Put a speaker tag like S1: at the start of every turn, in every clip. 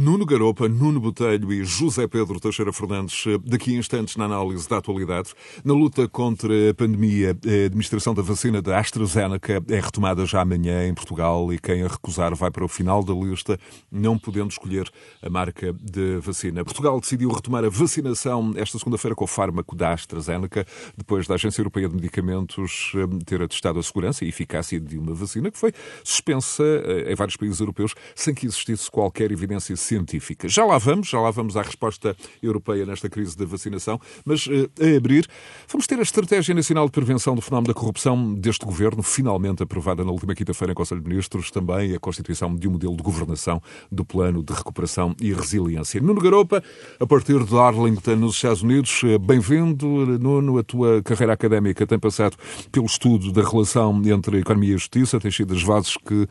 S1: Nuno Garopa, Nuno Botelho e José Pedro Teixeira Fernandes, daqui a instantes na análise da atualidade. Na luta contra a pandemia, a administração da vacina da AstraZeneca é retomada já amanhã em Portugal e quem a recusar vai para o final da lista, não podendo escolher a marca de vacina. Portugal decidiu retomar a vacinação esta segunda-feira com o fármaco da AstraZeneca, depois da Agência Europeia de Medicamentos eh, ter atestado a segurança e eficácia de uma vacina que foi suspensa eh, em vários países europeus sem que existisse qualquer evidência científica. Já lá vamos, já lá vamos à resposta europeia nesta crise da vacinação, mas uh, a abrir, vamos ter a Estratégia Nacional de Prevenção do Fenómeno da Corrupção deste governo, finalmente aprovada na última quinta-feira em Conselho de Ministros, também a constituição de um modelo de governação do Plano de Recuperação e Resiliência. Nuno Garopa, a partir de Arlington, nos Estados Unidos, eh, bem-vindo, Nuno, a tua carreira académica tem passado pelo estudo da relação entre economia e justiça, tem sido das vozes que uh,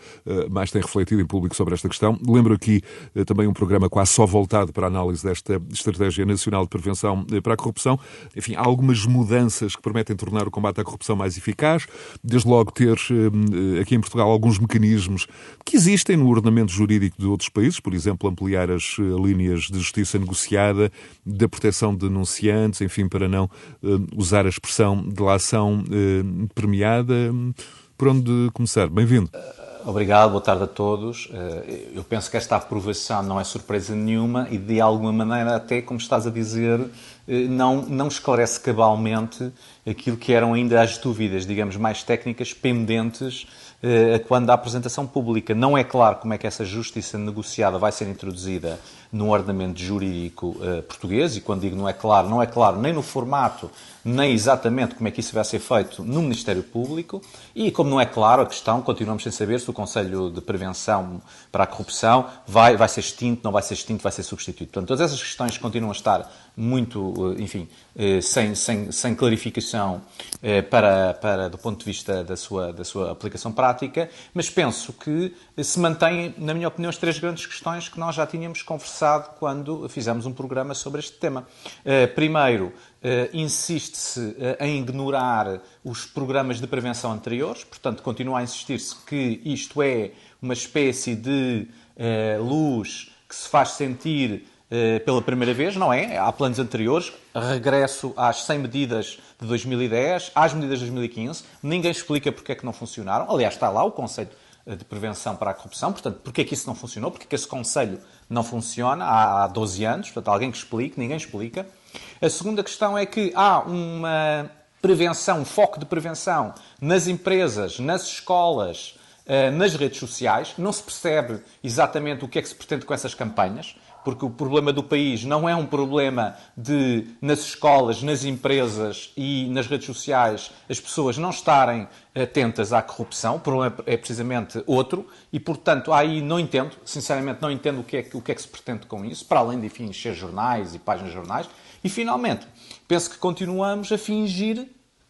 S1: mais têm refletido em público sobre esta questão. Lembro aqui uh, também um programa quase só voltado para a análise desta Estratégia Nacional de Prevenção eh, para a Corrupção. Enfim, há algumas mudanças que permitem tornar o combate à corrupção mais eficaz. Desde logo ter eh, aqui em Portugal alguns mecanismos que existem no ordenamento jurídico de outros países, por exemplo, ampliar as eh, linhas de justiça negociada, da proteção de denunciantes, enfim, para não usar a expressão de la ação premiada. Por onde começar? Bem-vindo.
S2: Obrigado, boa tarde a todos. Eh, eu penso que esta aprovação não é surpresa nenhuma e, de alguma maneira, até como estás a dizer, eh, não, não esclarece cabalmente aquilo que eram ainda as dúvidas, digamos, mais técnicas pendentes quando a apresentação pública. Não é claro como é que essa justiça negociada vai ser introduzida no ordenamento jurídico português, e quando digo não é claro, não é claro nem no formato nem exatamente como é que isso vai ser feito no Ministério Público e, como não é claro a questão, continuamos sem saber se o Conselho de Prevenção para a Corrupção vai, vai ser extinto, não vai ser extinto, vai ser substituído. Portanto, todas essas questões continuam a estar muito, eh, enfim, eh, sem, sem, sem clarificação eh, para, para, do ponto de vista da sua, da sua aplicação prática, mas penso que se mantêm, na minha opinião, as três grandes questões que nós já tínhamos conversado quando fizemos um programa sobre este tema. Primeiro, insiste-se em ignorar os programas de prevenção anteriores, portanto, continua a insistir-se que isto é uma espécie de luz que se faz sentir pela primeira vez, não é? Há planos anteriores, regresso às 100 medidas de 2010, às medidas de 2015, ninguém explica porque é que não funcionaram. Aliás, está lá o conceito eh, de prevenção para a corrupção, portanto, porque é que isso não funcionou, porque é que esse conselho não funciona há 12 anos, portanto, alguém que explique, ninguém explica. A segunda questão é que há uma prevenção, um foco de prevenção nas empresas, nas escolas, eh, nas redes sociais, não se percebe exatamente o que é que se pretende com essas campanhas porque o problema do país não é um problema de, nas escolas, nas empresas e nas redes sociais, as pessoas não estarem atentas à corrupção. O problema é precisamente outro e, portanto, aí não entendo, sinceramente, não entendo o que é que, o que, é que se pretende com isso, para além de, encher jornais e páginas de jornais. E, finalmente, penso que continuamos a fingir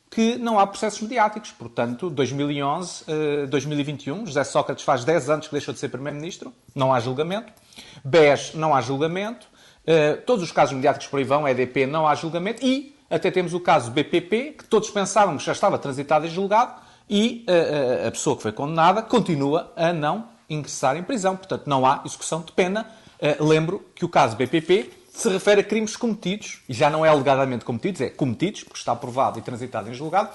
S2: que não há processos mediáticos. Portanto, 2011, 2021, José Sócrates faz 10 anos que deixou de ser Primeiro-Ministro, não há julgamento. BES, não há julgamento. Uh, todos os casos mediáticos por aí vão, EDP, não há julgamento. E até temos o caso BPP, que todos pensávamos que já estava transitado e julgado, e uh, a pessoa que foi condenada continua a não ingressar em prisão. Portanto, não há execução de pena. Lembro que o caso BPP se refere a crimes cometidos, e já não é alegadamente cometidos, é cometidos, porque está aprovado e transitado em julgado.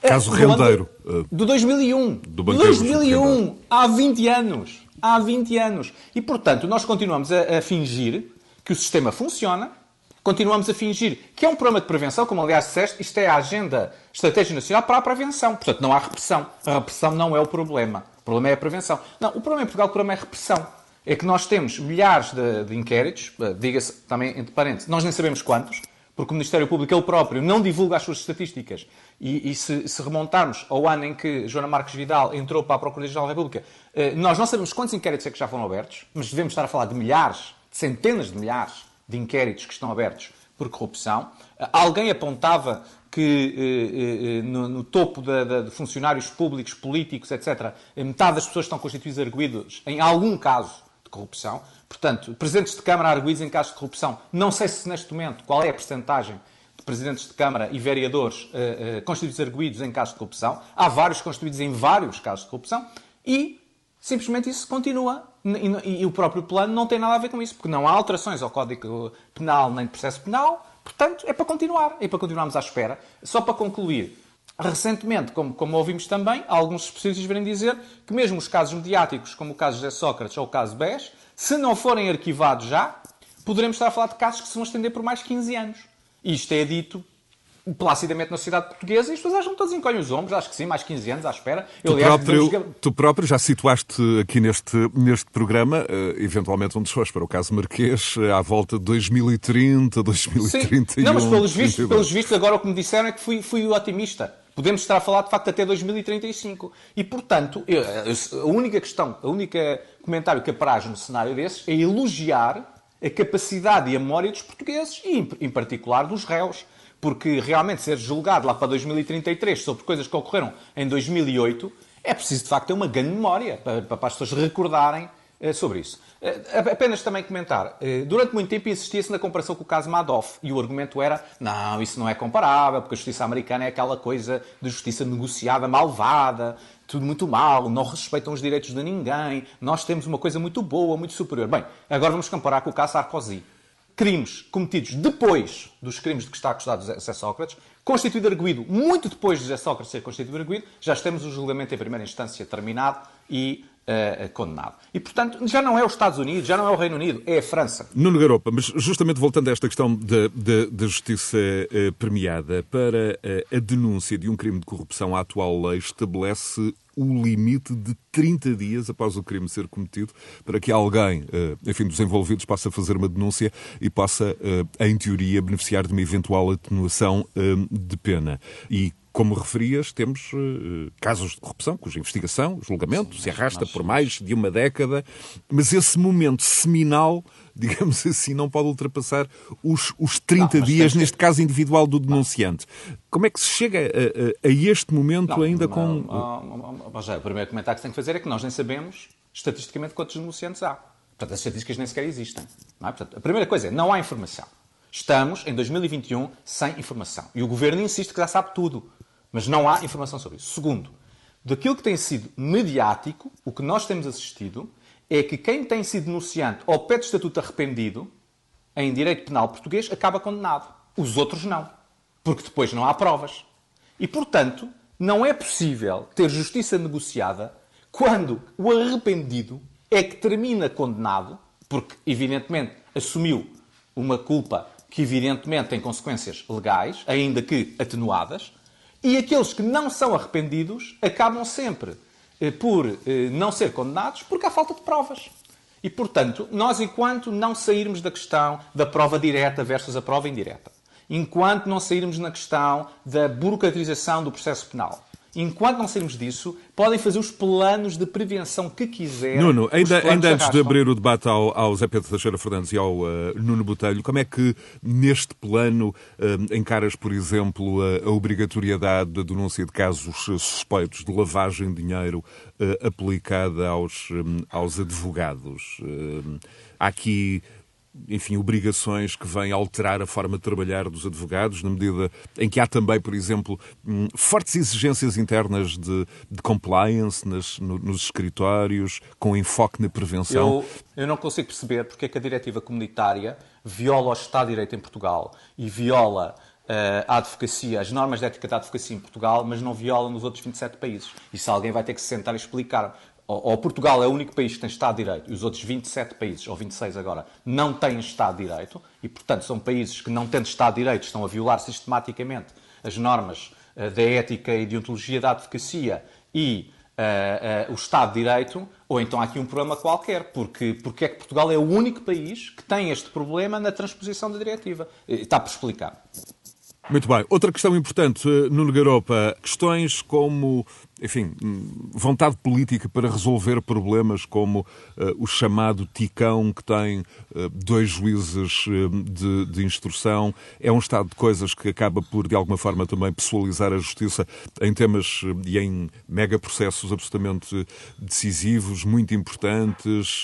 S1: Caso Rendeiro.
S2: Do 2001. Do 2001, há 20 anos há 20 anos. E, portanto, nós continuamos a, a fingir que o sistema funciona, continuamos a fingir que é um programa de prevenção, como aliás disseste, isto é a Agenda Estratégia Nacional para a Prevenção. Portanto, não há repressão. A repressão não é o problema. O problema é a prevenção. Não, o problema em Portugal, o problema é a repressão. É que nós temos milhares de, de inquéritos, eh, diga-se também entre parênteses, nós nem sabemos quantos, porque o Ministério Público, ele próprio, não divulga as suas estatísticas. E, e se, se, remontarmos ao ano em que Joana Marques Vidal entrou para a Procuradoria-Geral da República, eh, nós não sabemos quantos inquéritos é que já foram abertos, mas devemos estar a falar de milhares, de centenas de milhares de inquéritos que estão abertos por corrupção. Eh, alguém apontava que no, no, topo de funcionários públicos, políticos, etc., metade das pessoas estão constituídas arguídos em algum caso de corrupção. Portanto, presidentes de Câmara arguídos em casos de corrupção. Não sei se neste momento qual é a percentagem de presidentes de Câmara e vereadores uh, uh, constituídos arguídos em casos de corrupção. Há vários constituídos em vários casos de corrupção. E Simplesmente isso continua. E, e, o próprio plano não tem nada a ver com isso, porque não há alterações ao Código Penal nem de processo penal. Portanto, é para continuar. É para continuarmos à espera. Só para concluir, recentemente, como, como ouvimos também, alguns especialistas vêm dizer que mesmo os casos mediáticos, como o caso de Sócrates ou o caso BES, se não forem arquivados já, poderemos estar a falar de casos que se vão estender por mais 15 anos. Isto é dito placidamente na sociedade portuguesa e as pessoas acham que todos encolhem os ombros, acho que sim, mais 15 anos à espera.
S1: Eu, tu, aliás, próprio, tu próprio já situaste aqui neste, neste programa, uh, eventualmente um desfecho para o caso Marquês, uh, à volta de 2030, 2031. Sim.
S2: Não, mas pelos vistos, pelos vistos, agora o que me disseram é que fui, fui otimista. Podemos estar a falar, de facto, até 2035. E, portanto, eu, a única questão, a única comentário que apraz no cenário desses é elogiar a capacidade e a memória dos portugueses e, em particular, dos réus porque realmente ser julgado lá para 2033 sobre coisas que ocorreram em 2008, é preciso de facto ter uma grande memória para, para as pessoas recordarem sobre isso. Eh, apenas também comentar. Eh, durante muito tempo insistia-se na comparação com o caso Madoff e o argumento era não, isso não é comparável, porque a justiça americana é aquela coisa de justiça negociada, malvada, tudo muito mal, não respeitam os direitos de ninguém, nós temos uma coisa muito boa, muito superior. Bem, agora vamos comparar com o caso Sarkozy crimes cometidos depois dos crimes de que está acusado José Sócrates, constituído arguído muito depois de José Sócrates ser constituído arguído, já temos o julgamento em primeira instância terminado e uh, condenado. E, portanto, já não é os Estados Unidos, já não é o Reino Unido, é a França.
S1: Nuno Garopa, mas justamente voltando a esta questão da, justiça uh, premiada, para a denúncia de um crime de corrupção, a atual lei estabelece o limite de 30 dias após o crime ser cometido para que alguém, enfim, dos envolvidos, possa fazer uma denúncia e possa, em teoria, beneficiar de uma eventual atenuação de pena. E como referias, temos uh, casos de corrupção cuja investigação, julgamento, Sim, se arrasta por mais de uma década, mas esse momento seminal, digamos assim, não pode ultrapassar os, os 30 não, dias, neste que... caso individual do denunciante. Não. Como é que se chega a, a, a este momento não, ainda com.
S2: o primeiro comentário que se tem que fazer é que nós nem sabemos, estatisticamente, quantos denunciantes há. Portanto, as estatísticas nem sequer existem. É? Portanto, a primeira coisa é, não há informação. Estamos, em 2021, sem informação. E o Governo insiste que já sabe tudo. Mas não há informação sobre isso. Segundo, daquilo que tem sido mediático, o que nós temos assistido é que quem tem sido denunciante ou pede estatuto arrependido em direito penal português acaba condenado. Os outros não. Porque depois não há provas. E, portanto, não é possível ter justiça negociada quando o arrependido é que termina condenado, porque, evidentemente, assumiu uma culpa que, evidentemente, tem consequências legais, ainda que atenuadas, e aqueles que não são arrependidos acabam sempre eh, por eh, não ser condenados porque há falta de provas. E, portanto, nós, enquanto não sairmos da questão da prova direta versus a prova indireta, enquanto não sairmos na questão da burocratização do processo penal, Enquanto não sairmos disso, podem fazer os planos de prevenção que quiserem.
S1: Nuno, ainda, ainda antes de abrir o debate ao, ao Zé Pedro Teixeira Fernandes e ao uh, Nuno Botelho, como é que neste plano uh, encaras, por exemplo, a, a, obrigatoriedade da denúncia de casos suspeitos de lavagem de dinheiro uh, aplicada aos, um, aos advogados? há aqui enfim, obrigações que vêm alterar a forma de trabalhar dos advogados, na medida em que há também, por exemplo, hum, fortes exigências internas de, de compliance nas, no, nos escritórios, com enfoque na prevenção.
S2: Eu, eu não consigo perceber porque é que a diretiva comunitária viola o Estado de Direito em Portugal e viola uh, a advocacia, as normas de ética da advocacia em Portugal, mas não viola nos outros 27 países. Isso alguém vai ter que se sentar e explicar ou Portugal é o único país que tem Estado de Direito e os outros 27 países, ou 26 agora, não têm Estado de Direito e, portanto, são países que, não tendo Estado de Direito, estão a violar sistematicamente as normas uh, da ética e de ontologia da advocacia e uh, uh, o Estado de Direito, ou então há aqui um problema qualquer, porque, porque é que Portugal é o único país que tem este problema na transposição da diretiva. Está por explicar.
S1: Muito bem. Outra questão importante, Nuno Garopa, questões como enfim, vontade política para resolver problemas como uh, o chamado Ticão, que tem uh, dois juízes uh, de, de, instrução. É um estado de coisas que acaba por, de alguma forma, também pessoalizar a justiça em temas e em mega processos absolutamente decisivos, muito importantes.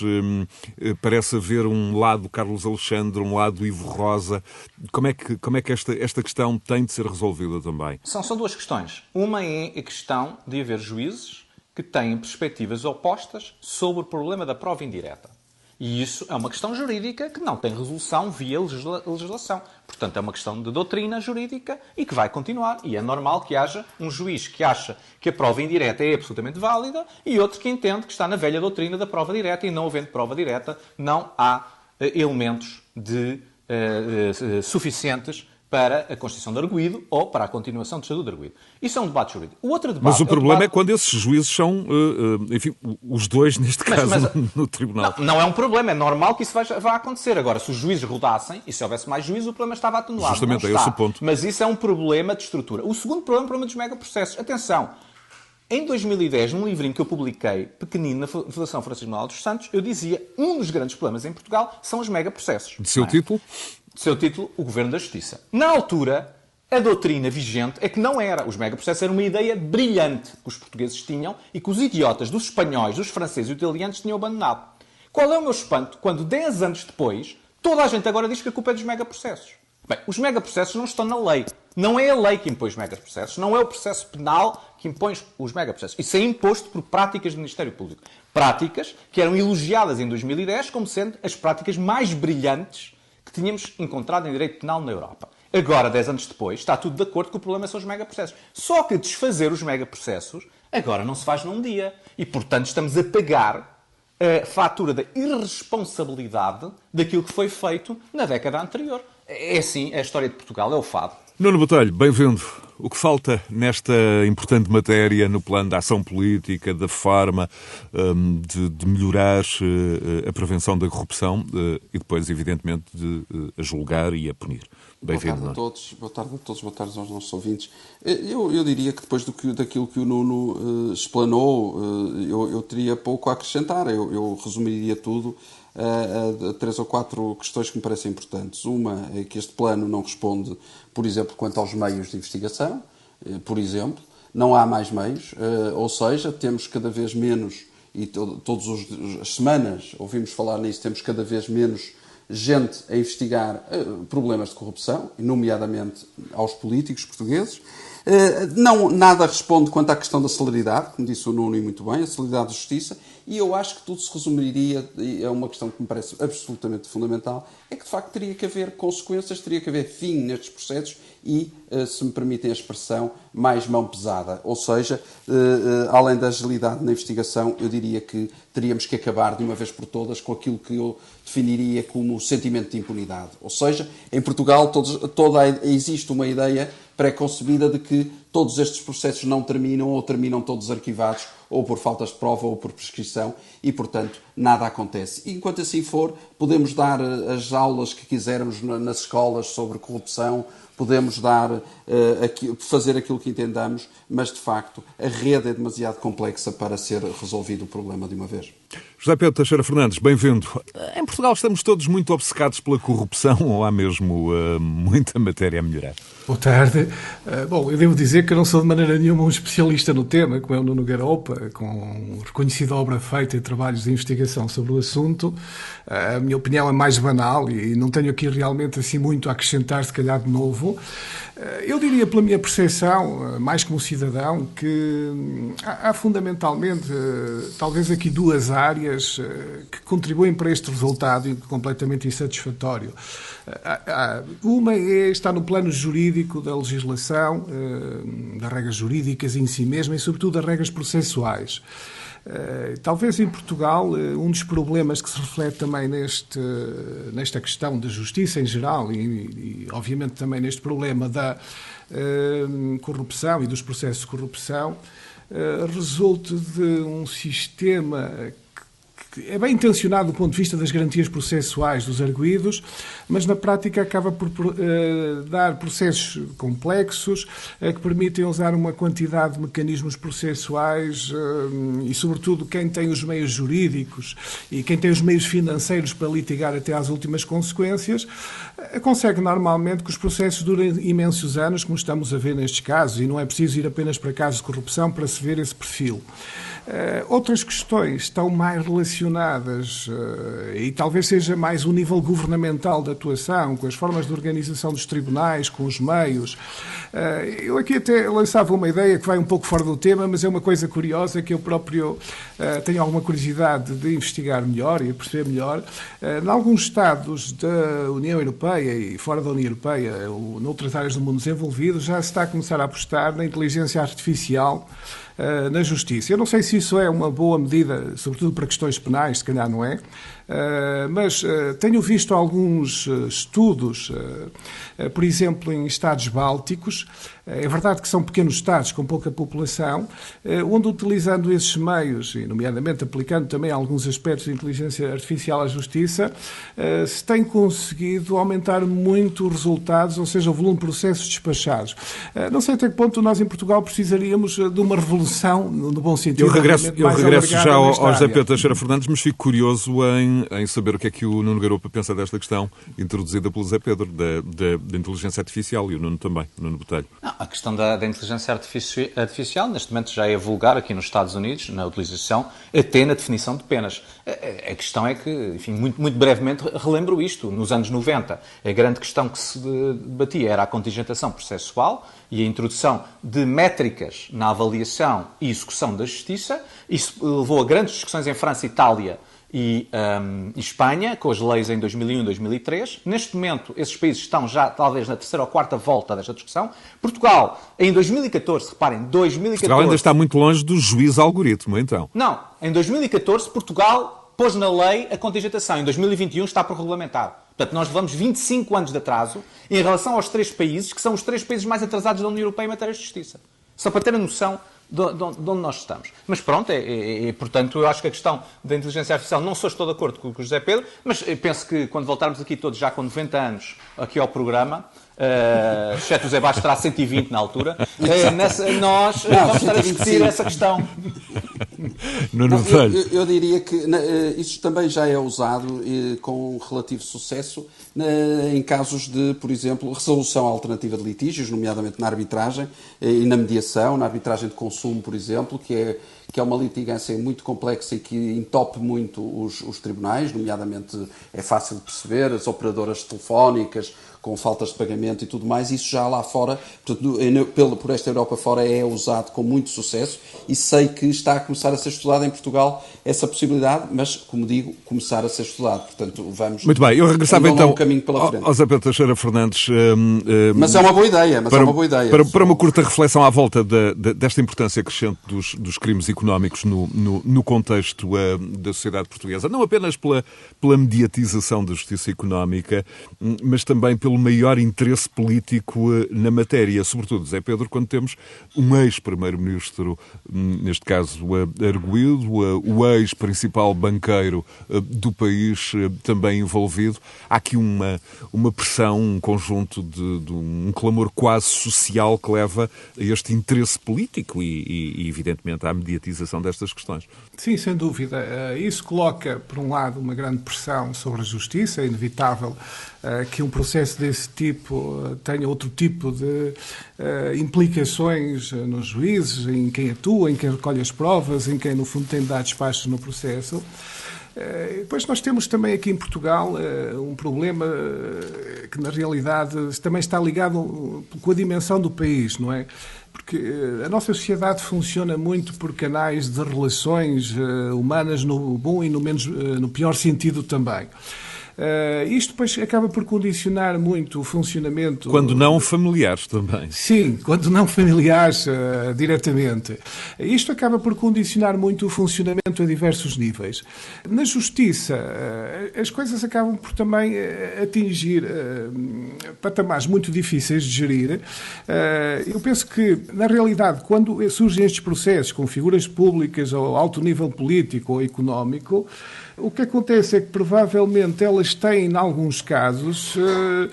S1: parece haver um lado Carlos Alexandre, um lado Ivo Rosa. Como é que, como é que esta, esta questão tem de ser resolvida também?
S2: São, são duas questões. Uma é a questão de haver juízes que têm perspectivas opostas sobre o problema da prova indireta. E isso é uma questão jurídica que não tem resolução via legisla legislação. Portanto, é uma questão de doutrina jurídica e que vai continuar. E é normal que haja um juiz que acha que a prova indireta é absolutamente válida e outro que entende que está na velha doutrina da prova direta e não havendo prova direta, não há uh, elementos de, uh, uh, suficientes para a constituição de arguído ou para a continuação do estatuto de arguído. Isso é um debate jurídico.
S1: O outro debate, Mas o problema é, debate... é quando esses juízes são, uh, uh, enfim, os dois, neste caso, mas, mas, no, tribunal.
S2: Não, não, é um problema, é normal que isso vá, vá, acontecer. Agora, se os juízes rodassem e se houvesse mais juízes, o problema estava atenuado.
S1: Justamente, é esse o ponto.
S2: Mas isso é um problema de estrutura. O segundo problema é o problema dos megaprocessos. Atenção, em 2010, num livrinho que eu publiquei, pequenino, na Fundação Francisco Manuel dos Santos, eu dizia um dos grandes problemas em Portugal são os megaprocessos.
S1: De seu é? título?
S2: Seu título, o Governo da Justiça. Na altura, a doutrina vigente é que não era. Os megaprocessos era uma ideia brilhante que os portugueses tinham e que os idiotas dos espanhóis, dos franceses e italianos tinham abandonado. Qual é o meu espanto quando, 10 anos depois, toda a gente agora diz que a culpa é dos megaprocessos? Bem, os megaprocessos não estão na lei. Não é a lei que impõe os megaprocessos, não é o processo penal que impõe os megaprocessos. Isso é imposto por práticas do Ministério Público. Práticas que eram elogiadas em 2010 como sendo as práticas mais brilhantes tínhamos encontrado em direito penal na Europa. Agora, 10 anos depois, está tudo de acordo que o problema são os megaprocessos. Só que desfazer os megaprocessos agora não se faz num dia. E, portanto, estamos a pagar a fatura da irresponsabilidade daquilo que foi feito na década anterior. É assim, a história de Portugal é o fado.
S1: Nuno Botelho, bem-vindo. O que falta nesta importante matéria no plano da ação política, da forma um, de, de, melhorar uh, a prevenção da corrupção uh, e depois, evidentemente, de uh, a julgar e a punir?
S3: Bem-vindo. Boa tarde a todos, boa tarde a todos, boa tarde aos nossos ouvintes. Eu, eu diria que depois do que, daquilo que o Nuno explanou, eu, eu, teria pouco a acrescentar. Eu, eu resumiria tudo a, a, três ou quatro questões que me parecem importantes. Uma é que este plano não responde, por exemplo, quanto aos meios de investigação, eh, por exemplo, não há mais meios, eh, ou seja, temos cada vez menos, e todas as semanas ouvimos falar nisso, temos cada vez menos gente a investigar eh, problemas de corrupção, nomeadamente aos políticos portugueses. Não, nada responde quanto à questão da celeridade, como disse o Nuno e muito bem, a celeridade da justiça, e eu acho que tudo se resumiria, e é uma questão que me parece absolutamente fundamental, é que de facto teria que haver consequências, teria que haver fim nestes processos e, eh, se me permitem a expressão, mais mão pesada. Ou seja, eh, eh, além da agilidade na investigação, eu diria que teríamos que acabar de uma vez por todas com aquilo que eu definiria como sentimento de impunidade. Ou seja, em Portugal todos, toda, existe uma ideia pré-concebida de que todos estes processos não terminam ou terminam todos arquivados ou por faltas de prova ou por prescrição e, portanto, nada acontece. E, enquanto assim for, podemos dar eh, as aulas que quisermos nas escolas sobre corrupção, podemos dar, uh, aqui, fazer aquilo que entendamos, mas, de facto, a rede é demasiado complexa para ser resolvido o problema de uma vez.
S1: José Pedro Teixeira Fernandes, bem-vindo. Em Portugal estamos todos muito obcecados pela corrupção ou há mesmo uh, muita matéria a melhorar?
S4: Boa tarde. Uh, bom, eu devo dizer que eu não sou de maneira nenhuma um especialista no tema, como é o Nuno Garopa, com reconhecida obra feita e trabalhos de investigação sobre o assunto. Uh, a minha opinião é mais banal e não tenho aqui realmente assim muito a acrescentar, se calhar de novo. Eh, eu diria, pela minha percepção, eh, mais como cidadão, que hum, há, fundamentalmente, eh, talvez aqui duas áreas que contribuem para este resultado completamente insatisfatório. Uma é, está no plano jurídico da legislação, das regras jurídicas em si mesma e, sobretudo, das regras processuais. Eh, talvez em Portugal, eh, um dos problemas que se reflete também neste, nesta questão da justiça em geral e, e obviamente, também neste problema da uh, corrupção e dos processos de corrupção, resulta de um sistema é bem intencionado do ponto de vista das garantias processuais dos arguídos, mas na prática acaba por uh, dar processos complexos uh, que permitem usar uma quantidade de mecanismos processuais uh, e, sobretudo, quem tem os meios jurídicos e quem tem os meios financeiros para litigar até às últimas consequências, consegue normalmente que os processos durem imensos anos, como estamos a ver nestes casos, e não é preciso ir apenas para casos de corrupção para se ver esse perfil. Uh, outras questões estão mais relacionadas uh, e talvez seja mais o nível governamental de atuação, com as formas de organização dos tribunais, com os meios. Uh, eu aqui até lançava uma ideia que vai um pouco fora do tema, mas é uma coisa curiosa que eu próprio tenho alguma curiosidade de investigar melhor e perceber melhor. em alguns Estados da União Europeia e fora da União Europeia, ou noutras áreas do mundo desenvolvido, já se está a começar a apostar na inteligência artificial uh, na justiça. Eu não sei se isso é uma boa medida, sobretudo para questões penais, se calhar não é, uh, mas uh, tenho visto alguns estudos, por exemplo, em Estados Bálticos, é verdade que são pequenos Estados com pouca população, onde utilizando esses meios, e nomeadamente aplicando também alguns aspectos de inteligência artificial à justiça, se tem conseguido aumentar muito os resultados, ou seja, o volume de processos despachados. Não sei até que ponto nós em Portugal precisaríamos de uma revolução evolução, no bom sentido.
S1: Eu regresso, eu regresso já ao, ao José Pedro Teixeira Fernandes, mas fico curioso em, em saber o que é que o Nuno Garopa pensa desta questão introduzida pelo José Pedro, da, da, da inteligência artificial, e o Nuno também, o Nuno Botelho.
S2: Não, a questão da, da inteligência artificial, neste momento, já é vulgar aqui nos Estados Unidos, na utilização, até na definição de penas. A, a questão é que, enfim, muito, muito brevemente, relembro isto. Nos anos 90, a grande questão que se debatia era a contingentação processual, e a introdução de métricas na avaliação e execução da justiça. Isso levou a grandes discussões em França, Itália e, um, e Espanha, com as leis em 2001 e 2003. Neste momento, esses países estão já, talvez, na terceira ou quarta volta desta discussão. Portugal, em 2014, reparem, 2014...
S1: Portugal ainda está muito longe do juiz algoritmo, então.
S2: Não, em 2014, Portugal pôs na lei a contingentação. Em 2021 está por regulamentar. Portanto, nós levamos 25 anos de atraso em relação aos três países, que são os três países mais atrasados da União Europeia em matéria de justiça. Só para ter a noção de, onde nós estamos. Mas pronto, é, é, é, portanto, eu acho que a questão da inteligência artificial, não sou estou de acordo com o José Pedro, mas penso que quando voltarmos aqui todos já com 90 anos aqui ao programa, uh, exceto o Zé Bastos terá 120 na altura, uh, nessa, nós não, vamos estar a discutir essa questão.
S1: No não,
S3: eu, eu, eu, diria que uh, isso também já é usado uh, com relativo sucesso em casos de, por exemplo, resolução alternativa de litígios, nomeadamente na arbitragem e na mediação, na arbitragem de consumo, por exemplo, que é que é uma litigância muito complexa e que entope muito os, os tribunais, nomeadamente é fácil de perceber, as operadoras telefónicas, com faltas de pagamento e tudo mais, isso já lá fora, portanto, por esta Europa fora é usado com muito sucesso e sei que está a começar a ser estudado em Portugal essa possibilidade, mas, como digo, começar a ser estudado. Portanto, vamos...
S1: Muito bem, eu regressava então um caminho pela frente. ao Zé Pedro Teixeira Fernandes. Um,
S3: um, mas é uma boa ideia, mas
S1: para,
S3: é uma boa ideia.
S1: Para, para uma curta reflexão à volta de, de, desta importância crescente dos, dos crimes económicos no, no, no contexto uh, da sociedade portuguesa, não apenas pela, pela mediatização da justiça económica, hum, mas também pelo maior interesse político eh, na matéria, sobretudo, Zé Pedro, quando temos um ex-primeiro-ministro, hum, neste caso arguído, o ex-principal banqueiro eh, do país eh, também envolvido. Há aqui uma, uma pressão, um conjunto de, de um clamor quase social que leva a este interesse político e, e, evidentemente, à mediatização destas questões.
S4: Sim, sem dúvida. Isso coloca, por um lado, uma grande pressão sobre a justiça, é inevitável que um processo desse tipo eh, tenha outro tipo de implicações eh, nos juízes, em quem atua, em quem recolhe as provas, em quem, no fundo, tem de dar despachos no processo. Uh, depois nós temos também aqui em Portugal uh, um problema que, na realidade, também está ligado com a dimensão do país, não é? Porque a nossa sociedade funciona muito por canais de relações humanas no bom e no, menos, no pior sentido também. Uh, isto depois acaba por condicionar muito o funcionamento.
S1: Quando não familiares também.
S4: Sim, quando não familiares uh, diretamente. Isto acaba por condicionar muito o funcionamento a diversos níveis. Na justiça, uh, as coisas acabam por também atingir patamares muito difíceis de gerir. eu penso que, na realidade, quando surgem estes processos com figuras públicas ou alto nível político ou económico, o que acontece é que provavelmente elas têm, em alguns casos, uh,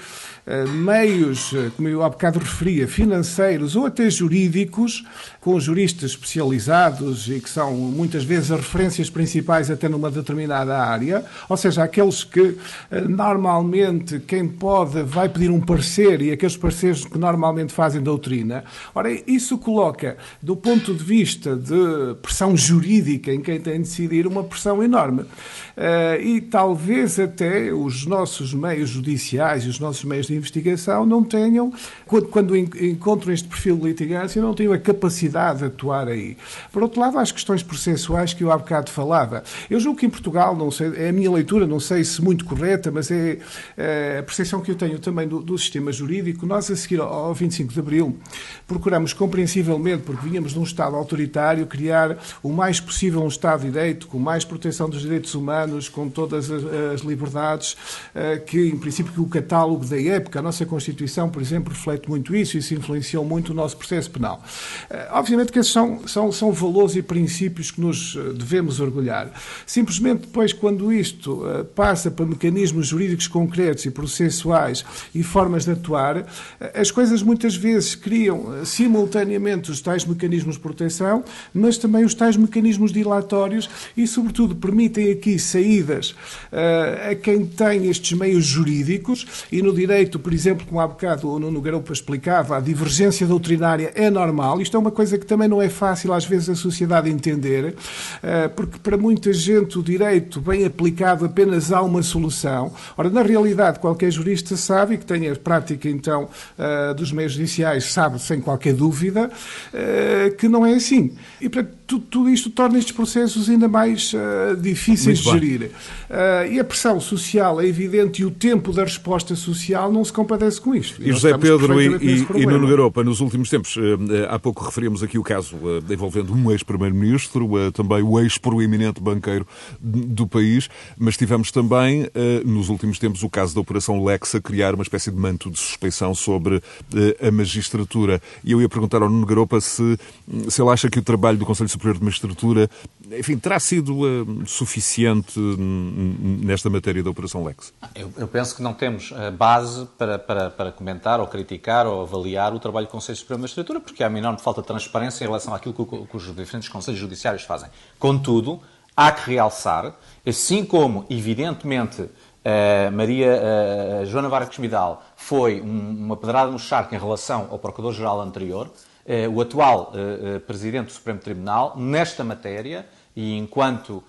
S4: meios, uh, como eu há bocado referia, financeiros ou até jurídicos, com juristas especializados e que são muitas vezes as referências principais até numa determinada área, ou seja, aqueles que normalmente quem pode vai pedir um parecer e aqueles pareceres que normalmente fazem doutrina. Ora, isso coloca, do ponto de vista de pressão jurídica em quem tem de decidir, uma pressão enorme. E talvez até os nossos meios judiciais e os nossos meios de investigação não tenham, quando, quando encontram este perfil de litigância, não tenham a capacidade de atuar aí. Por outro lado, há as questões processuais que eu há bocado falava. Eu julgo que em Portugal, não sei, é a minha leitura, não sei se muito correta, mas é, é a percepção que eu tenho também do, do sistema jurídico. Nós, a seguir ao 25 de Abril, procuramos compreensivelmente, porque vínhamos de um Estado autoritário, criar o mais possível um Estado de Direito, com mais proteção dos direitos humanos, com todas as, as liberdades, eh, que, em princípio, que o catálogo da época, a nossa Constituição, por exemplo, reflete muito isso, e isso influenciou muito o nosso processo penal. Eh, obviamente que esses são, são, são valores e princípios que nos eh, devemos orgulhar. Simplesmente depois, quando isto passa para mecanismos jurídicos concretos e processuais e formas de atuar, as coisas muitas vezes criam simultaneamente os tais mecanismos de proteção, mas também os tais mecanismos dilatórios e, sobretudo, permitem aqui saídas a quem tem estes meios jurídicos e no direito, por exemplo, como há bocado o Nuno Garoupa explicava, a divergência doutrinária é normal. Isto é uma coisa que também não é fácil às vezes a sociedade entender, uh, porque para muita gente o direito bem aplicado apenas há uma solução. Ora, na realidade, qualquer jurista sabe e que tenha prática então uh, dos meios judiciais sabe sem qualquer dúvida que não é assim. E, portanto, tudo, tudo isto torna estes processos ainda mais uh, difíceis de gerir. Uh, e a pressão social é evidente e o tempo da resposta social não se compadece com isto.
S1: E, e José Pedro e, e, e Nuno Garopa, nos últimos tempos, uh, há pouco referimos aqui o caso envolvendo um ex-primeiro-ministro, também o ex-proeminente banqueiro do país, mas tivemos também, nos últimos tempos, o caso da Operação Lex a criar uma espécie de manto de suspeição sobre a magistratura. E eu ia perguntar ao Nuno Garopa se, se ele acha que o trabalho do Conselho Superior de Magistratura, enfim, terá sido uh, suficiente nesta matéria da Operação Lex?
S2: Eu, eu, penso que não temos uh, base para, para, para comentar ou criticar ou avaliar o trabalho do Conselho Superior de Magistratura, porque há uma enorme falta de transparência em relação àquilo que, que os diferentes Conselhos Judiciários fazem. Contudo, há que realçar, assim como, evidentemente, Uh, Maria uh, Joana Vargas Vidal foi um, uma pedrada no charco em relação ao Procurador-Geral anterior, eh, o atual eh, eh, Presidente do Supremo Tribunal nesta matéria e enquanto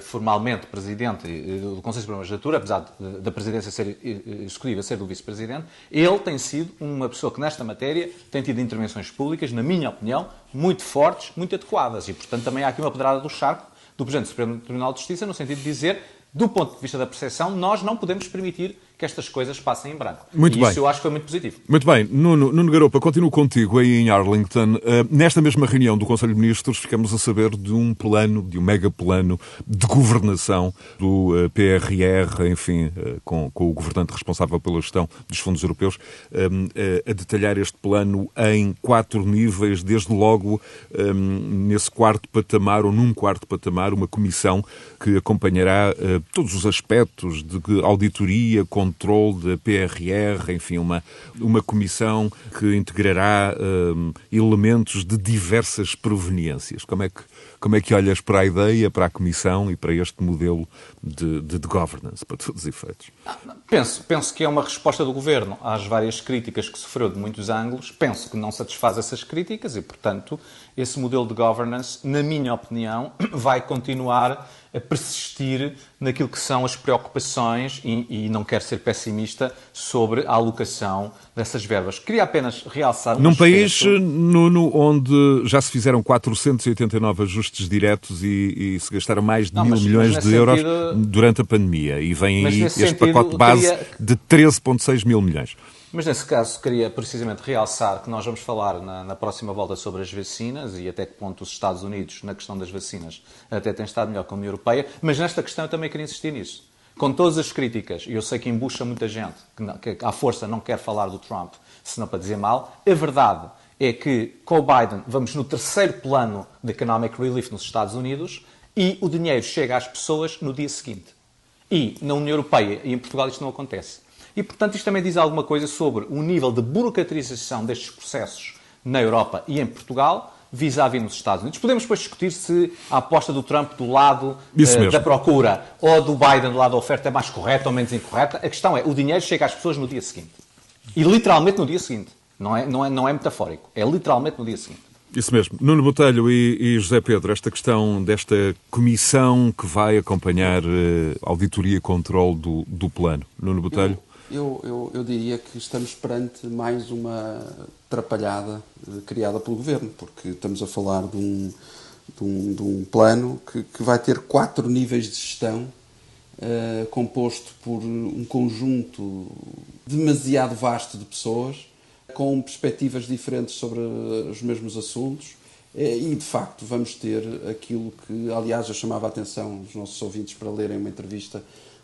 S2: formalmente Presidente do Conselho Supremo de Magistratura, apesar da Presidência ser executiva ser do Vice-Presidente, ele tem sido uma pessoa que nesta matéria tem tido intervenções públicas, na minha opinião, muito fortes, muito adequadas. E, portanto, também há aqui uma pedrada do charco do Presidente do Supremo Tribunal de Justiça no sentido de dizer, do ponto de vista da percepção, nós não podemos permitir que estas coisas passem em branco.
S1: Muito
S2: e
S1: bem.
S2: isso eu acho que foi muito positivo.
S1: Muito bem. Nuno, Nuno Garopa, continuo contigo aí em Arlington. Uh, nesta mesma reunião do Conselho de Ministros, ficamos a saber de um plano, de um mega plano de governação do uh, PRR, enfim, uh, com, com, o governante responsável pela gestão dos fundos europeus, a detalhar este plano em quatro níveis, desde logo um, nesse quarto patamar, ou num quarto patamar, uma comissão que acompanhará todos os aspectos de auditoria, controle controle da PRR, enfim, uma, uma comissão que integrará um, elementos de diversas proveniências. Como é, que, como é que olhas para a ideia, para a comissão e para este modelo de, de, de governance, para todos os efeitos?
S2: Penso, penso que é uma resposta do governo às várias críticas que sofreu de muitos ângulos. Penso que não satisfaz essas críticas e, portanto, esse modelo de governance, na minha opinião, vai continuar a persistir naquilo que são as preocupações e, e, não quero ser pessimista sobre a alocação dessas verbas. Queria apenas realçar um
S1: Num
S2: aspecto...
S1: país, Nuno, onde já se fizeram 489 ajustes diretos e, e se gastaram mais de não, mil mas, milhões mas de euros durante a pandemia e vem aí este sentido, pacote base queria... de 13,6 mil milhões.
S2: Mas nesse caso queria precisamente realçar que nós vamos falar na, na, próxima volta sobre as vacinas e até que ponto os Estados Unidos, na questão das vacinas, até têm estado melhor que a União Europeia, mas nesta questão eu também queria insistir nisso. Com todas as críticas, e eu sei que embucha muita gente que, não, que à força não quer falar do Trump, senão para dizer mal, a verdade é que com o Biden vamos no terceiro plano de economic relief nos Estados Unidos e o dinheiro chega às pessoas no dia seguinte. E na União Europeia e em Portugal isto não acontece. E, portanto, isto também diz alguma coisa sobre o nível de burocratização destes processos na Europa e em Portugal, vis-à-vis nos Estados Unidos. Podemos depois discutir se a aposta do Trump do lado uh, da procura ou do Biden do lado da oferta é mais correta ou menos incorreta. A questão é, o dinheiro chega às pessoas no dia seguinte. E literalmente no dia seguinte. Não é, não é, não é metafórico. É literalmente no dia seguinte.
S1: Isso mesmo. Nuno Botelho e, e, José Pedro, esta questão desta comissão que vai acompanhar uh, auditoria e controle do, do plano. Nuno Botelho?
S3: Eu, eu, eu, diria que estamos perante mais uma atrapalhada uh, criada pelo Governo, porque estamos a falar de um, de um, de um plano que, que, vai ter quatro níveis de gestão, uh, composto por um conjunto demasiado vasto de pessoas, com perspectivas diferentes sobre os mesmos assuntos. E, de facto, vamos ter aquilo que, aliás, eu chamava a atenção dos nossos ouvintes para lerem uma entrevista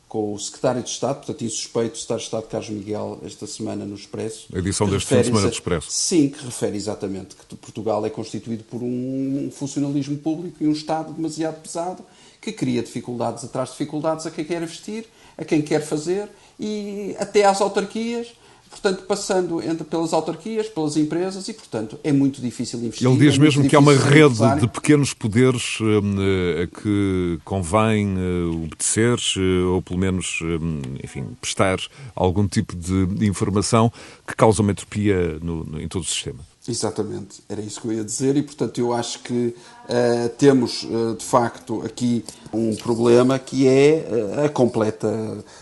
S3: com o secretário de Estado, portanto, insuspeito, o secretário de Estado Carlos Miguel, esta semana no Expresso.
S1: A edição deste fim de semana do Expresso.
S3: Sim, que refere exatamente que Portugal é constituído por um funcionalismo público e um Estado demasiado pesado que cria dificuldades atrás de dificuldades a quem quer investir, a quem quer fazer e até às autarquias portanto, passando entre, pelas autarquias, pelas empresas e, portanto, é muito difícil investir.
S1: Ele diz é mesmo que há uma rede de pequenos poderes a que convém uh, obedecer uh, ou, pelo menos, enfim, prestar algum tipo de informação que causa uma entropia no, no, em todo o sistema.
S3: Exatamente, era isso que eu ia dizer, e portanto eu acho que uh, temos uh, de facto aqui um problema que é a completa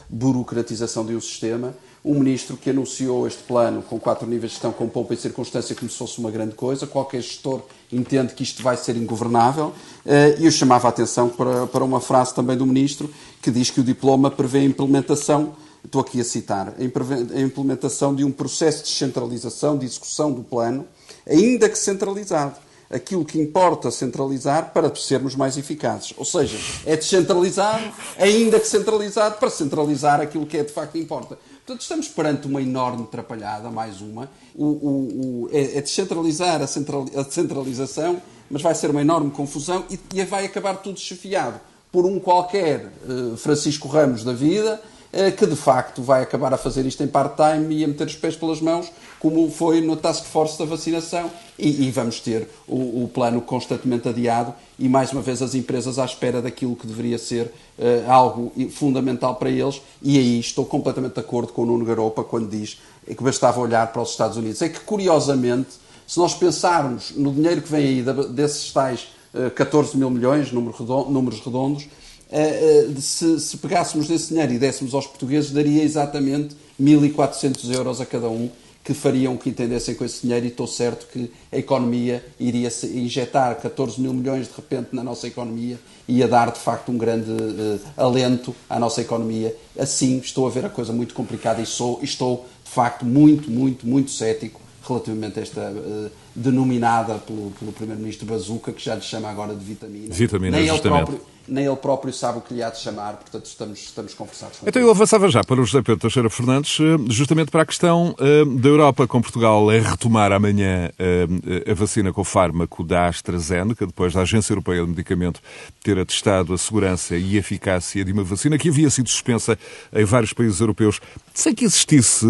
S3: burocratização de um sistema um ministro que anunciou este plano com quatro níveis de gestão com pompa e circunstância como se fosse uma grande coisa. Qualquer gestor entende que isto vai ser ingovernável. Eh, e eu chamava a atenção para, para uma frase também do ministro que diz que o diploma prevê a implementação, estou aqui a citar, a implementação de um processo de descentralização, de execução do plano, ainda que centralizado aquilo que importa centralizar para sermos mais eficazes. Ou seja, é descentralizado, ainda que centralizado, para centralizar aquilo que é de facto importa. Portanto, estamos perante uma enorme atrapalhada, mais uma. O, o, o, é, é descentralizar a, a, centralização, mas vai ser uma enorme confusão e, e vai acabar tudo chefiado por um qualquer uh, Francisco Ramos da vida, uh, que de facto vai acabar a fazer isto em part-time e a meter os pés pelas mãos, como foi no Task Force da vacinação, e, e vamos ter o, o, plano constantemente adiado e, mais uma vez, as empresas à espera daquilo que deveria ser uh, algo fundamental para eles. E aí estou completamente de acordo com o Nuno Garopa quando diz que bastava olhar para os Estados Unidos. É que, curiosamente, se nós pensarmos no dinheiro que vem aí desses tais uh, 14 mil milhões, números redondos, uh, se, se pegássemos desse dinheiro e dessemos aos portugueses, daria exatamente 1.400 euros a cada um que fariam que entendessem com esse dinheiro e estou certo que a economia iria injetar 14 mil milhões de repente na nossa economia e ia dar de facto um grande uh, alento à nossa economia. Assim estou a ver a coisa muito complicada e sou, estou de facto muito, muito, muito cético relativamente a esta uh, denominada pelo, pelo Primeiro-Ministro Bazuca, que já lhe chama agora de vitamina.
S1: Vitamina,
S3: nem
S1: justamente.
S3: Ele próprio, nem ele próprio sabe o que lhe há de chamar, portanto estamos, estamos conversados com
S1: Então eu avançava já para o José Pedro Teixeira Fernandes, eh, justamente para a questão uh, da Europa com Portugal a retomar amanhã uh, a vacina com o fármaco da AstraZeneca, depois da Agência Europeia do Medicamento ter atestado a segurança e eficácia de uma vacina que havia sido suspensa em vários países europeus sem que existisse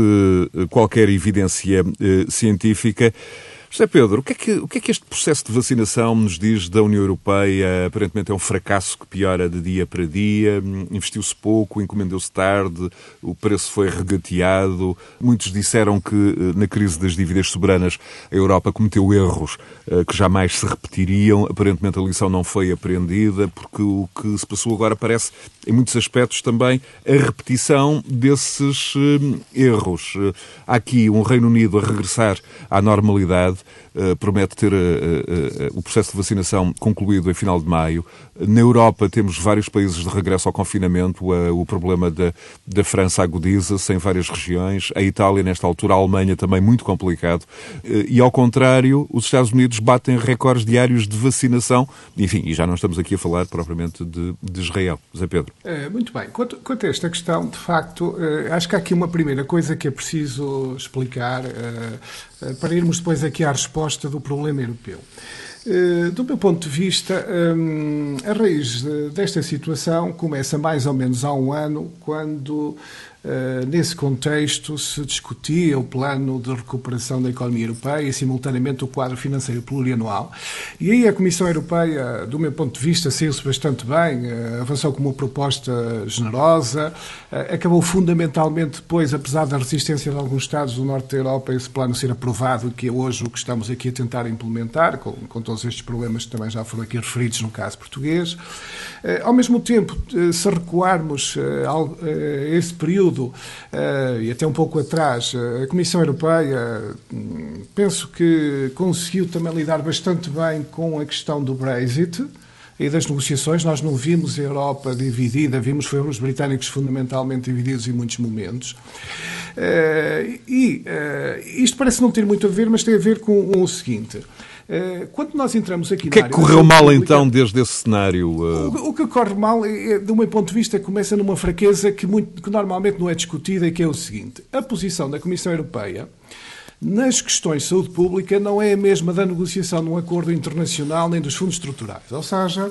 S1: qualquer evidência científica. José Pedro, o que, é que, o que, é que, este processo de vacinação nos diz da União Europeia? Aparentemente é um fracasso que piora de dia para dia, investiu-se pouco, encomendou-se tarde, o preço foi regateado. Muitos disseram que eh, na crise das dívidas soberanas a Europa cometeu erros eh, que jamais se repetiriam. Aparentemente a lição não foi aprendida, porque o que se passou agora parece, em muitos aspectos, também a repetição desses eh, erros. Há aqui um Reino Unido a regressar à normalidade uh, promete ter uh, uh, o processo de vacinação concluído em final de maio. Na Europa temos vários países de regresso ao confinamento. o problema da, da França agudiza-se em várias regiões. A Itália, nesta altura, a Alemanha também muito complicado. e, ao contrário, os Estados Unidos batem recordes diários de vacinação. Enfim, e já não estamos aqui a falar propriamente de, de Israel. Zé Pedro.
S4: Muito bem. Quanto, quanto, a esta questão, de facto, acho que há aqui uma primeira coisa que é preciso explicar para irmos depois aqui à resposta do problema europeu. Eh, do meu ponto de vista, hum, a raiz desta situação começa mais ou menos há um ano, quando nesse contexto, se discutia o plano de recuperação da economia europeia e, simultaneamente, o quadro financeiro plurianual. E aí a Comissão Europeia, do meu ponto de vista, saiu-se bastante bem, uh, avançou com uma proposta generosa, uh, acabou fundamentalmente depois, apesar da resistência de alguns Estados do norte da Europa, esse plano ser aprovado, que é hoje o que estamos aqui a tentar implementar, com, com todos estes problemas que também já foram aqui referidos no caso português. Ao mesmo tempo, se recuarmos a esse período, uh, e até um pouco atrás, eh, a Comissão Europeia, hum, penso que conseguiu também lidar bastante bem com a questão do Brexit e das negociações. Nós não vimos a Europa dividida, vimos foi os britânicos fundamentalmente divididos em muitos momentos. Uh, e isto parece não ter muito a ver, mas tem a ver com o seguinte. Eh, quando nós entramos aqui
S1: O que é que correu mal então desde esse cenário? O,
S4: o, que corre mal, é, do meu ponto de vista, começa numa fraqueza que, muito, que normalmente não é discutida, que é o seguinte: a posição da Comissão Europeia nas questões de saúde pública não é a mesma da negociação de um acordo internacional nem dos fundos estruturais. Ou seja,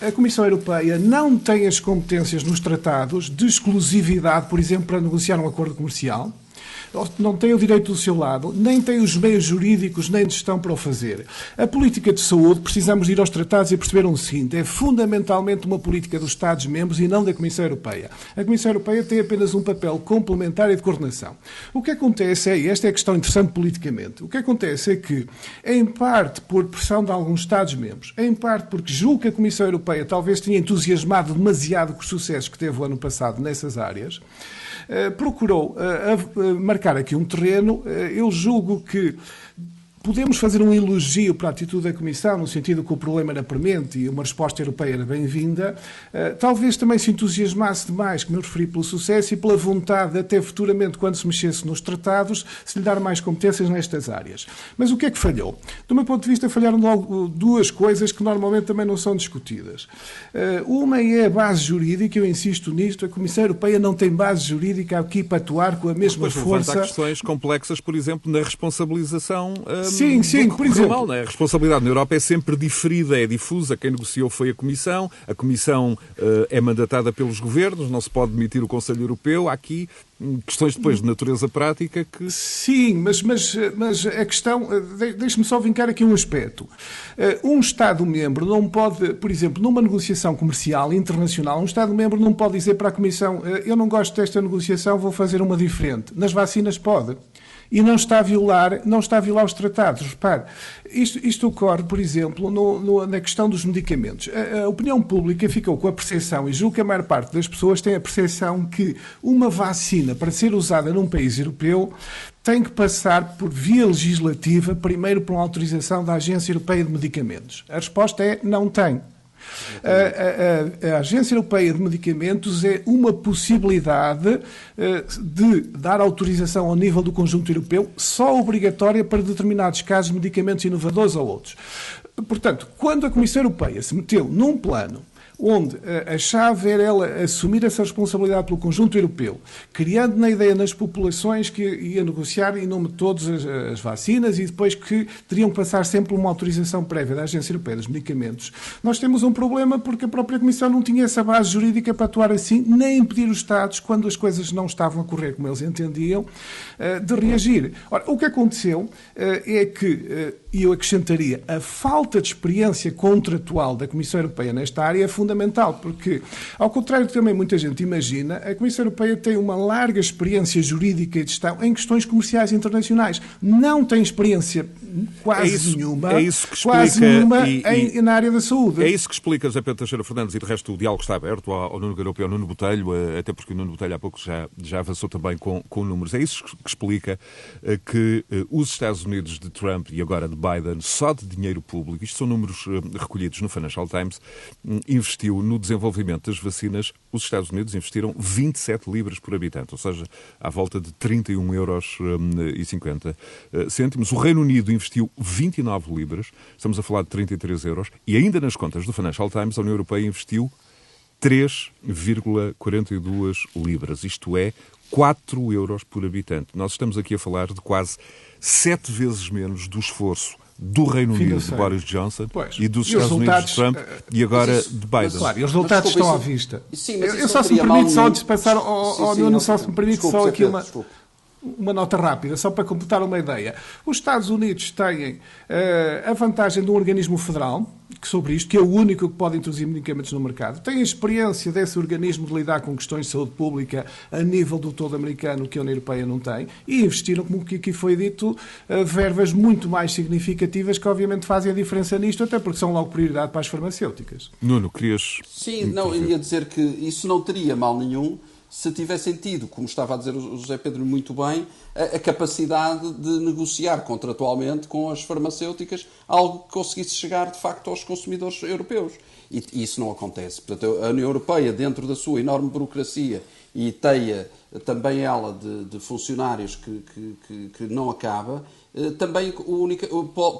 S4: a Comissão Europeia não tem as competências nos tratados de exclusividade, por exemplo, para negociar um acordo comercial não tem o direito do seu lado, nem tem os meios jurídicos nem de gestão para o fazer. A política de saúde, precisamos ir aos tratados e perceber o seguinte, é fundamentalmente uma política dos Estados-membros e não da Comissão Europeia. A Comissão Europeia tem apenas um papel complementar e de coordenação. O que acontece é, e esta é a questão interessante politicamente, o que acontece é que, em parte por pressão de alguns Estados-membros, em parte porque julgo que a Comissão Europeia talvez tenha entusiasmado demasiado com os sucessos que teve o ano passado nessas áreas, procurou eh, marcar aqui um terreno. Eh, eu julgo que Podemos fazer um elogio para a atitude da Comissão, no sentido que o problema era premente e uma resposta europeia era bem-vinda. Uh, talvez também se entusiasmasse demais, como eu referi, pelo sucesso e pela vontade, até futuramente, quando se mexesse nos tratados, se lhe dar mais competências nestas áreas. Mas o que é que falhou? Do meu ponto de vista, falharam logo duas coisas que normalmente também não são discutidas. Uh, uma é a base jurídica, eu insisto nisto, a Comissão Europeia não tem base jurídica aqui para atuar com a mesma
S1: Mas,
S4: força.
S1: Há questões complexas, por exemplo, na responsabilização.
S4: Sim, sim, por exemplo. Mal,
S1: né? A responsabilidade na Europa é sempre diferida, é difusa. Quem negociou foi a Comissão, a Comissão uh, é mandatada pelos governos, não se pode demitir o Conselho Europeu. Há aqui hum, questões depois de natureza prática que.
S4: Sim, mas, mas, mas a questão. Eh, deixe-me só vincar aqui um aspecto. Eh, um Estado-membro não pode, por exemplo, numa negociação comercial internacional, um Estado-membro não pode dizer para a Comissão: eu não gosto desta negociação, vou fazer uma diferente. Nas vacinas pode e não está a violar, não está a violar os tratados. Repare, isto, isto ocorre, por exemplo, no, no, na questão dos medicamentos. A, a, opinião pública ficou com a percepção, e julgo que a maior parte das pessoas tem a percepção que uma vacina, para ser usada num país europeu, tem que passar por via legislativa, primeiro por uma autorização da Agência Europeia de Medicamentos. A resposta é não tem. A, a, a, Agência Europeia de Medicamentos é uma possibilidade eh, de dar autorização ao nível do conjunto europeu, só obrigatória para determinados casos de medicamentos inovadores ou outros. Portanto, quando a Comissão Europeia se meteu num plano onde a chave era ela assumir essa responsabilidade pelo conjunto europeu, criando na ideia nas populações que ia negociar em nome de todas as, as, vacinas e depois que teriam que passar sempre uma autorização prévia da Agência Europeia dos Medicamentos. Nós temos um problema porque a própria Comissão não tinha essa base jurídica para atuar assim, nem impedir os Estados, quando as coisas não estavam a correr como eles entendiam, eh, de reagir. Ora, o que aconteceu eh, é que, eh, e eu acrescentaria, a falta de experiência contratual da Comissão Europeia nesta área é fundamental, porque, ao contrário do que também muita gente imagina, a Comissão Europeia tem uma larga experiência jurídica e de gestão em questões comerciais internacionais. Não tem experiência quase é isso, nenhuma,
S1: é isso que
S4: explica, quase nenhuma e, em, na área da saúde.
S1: É isso que explica José Pedro Teixeira Fernandes e de resto o diálogo está aberto ao, ao Nuno Garopo e ao Nuno Botelho, eh, até porque o Nuno Botelho há pouco já, já avançou também com, com números. É isso que explica eh, que eh, os Estados Unidos de Trump e agora de Biden, só de dinheiro público, isto são números recolhidos no Financial Times, hum, investiu no desenvolvimento das vacinas, os Estados Unidos investiram 27 libras por habitante, ou seja, à volta de 31 euros hum, e 50 cêntimos. O Reino Unido investiu 29 libras, estamos a falar de 33 euros, e ainda nas contas do Financial Times, a União Europeia investiu 3,42 libras, isto é, 4 euros por habitante. Nós estamos aqui a falar de quase sete vezes menos do esforço do Reino Unido de Boris Johnson
S4: pois.
S1: e dos e Estados Unidos de Trump uh, e agora
S4: isso,
S1: de Biden.
S4: Claro, e os resultados estão isso, à vista. Sim, eu, eu só se me permite só dispensar, ao Nuno, só se me permite só aqui uma... Desculpe uma nota rápida, só para completar uma ideia. Os Estados Unidos têm uh, a vantagem de um organismo federal, sobre isto, que é o único que pode introduzir medicamentos no mercado. Têm a experiência desse organismo de lidar com questões de saúde pública a nível do todo americano, que a União Europeia não tem, e investiram, como aqui foi dito, uh, verbas muito mais significativas que obviamente fazem a diferença nisto, até porque são logo prioridade para as farmacêuticas.
S1: Nuno, querias...
S3: Sim, não, eu ia dizer que isso não teria mal nenhum se tivessem tido, como estava a dizer o José Pedro muito bem, a, a, capacidade de negociar contratualmente com as farmacêuticas algo que conseguisse chegar de facto aos consumidores europeus. E, e isso não acontece. Portanto, a União Europeia, dentro da sua enorme burocracia e teia também ela de, de funcionários que, que, que, que, não acaba, eh, também única,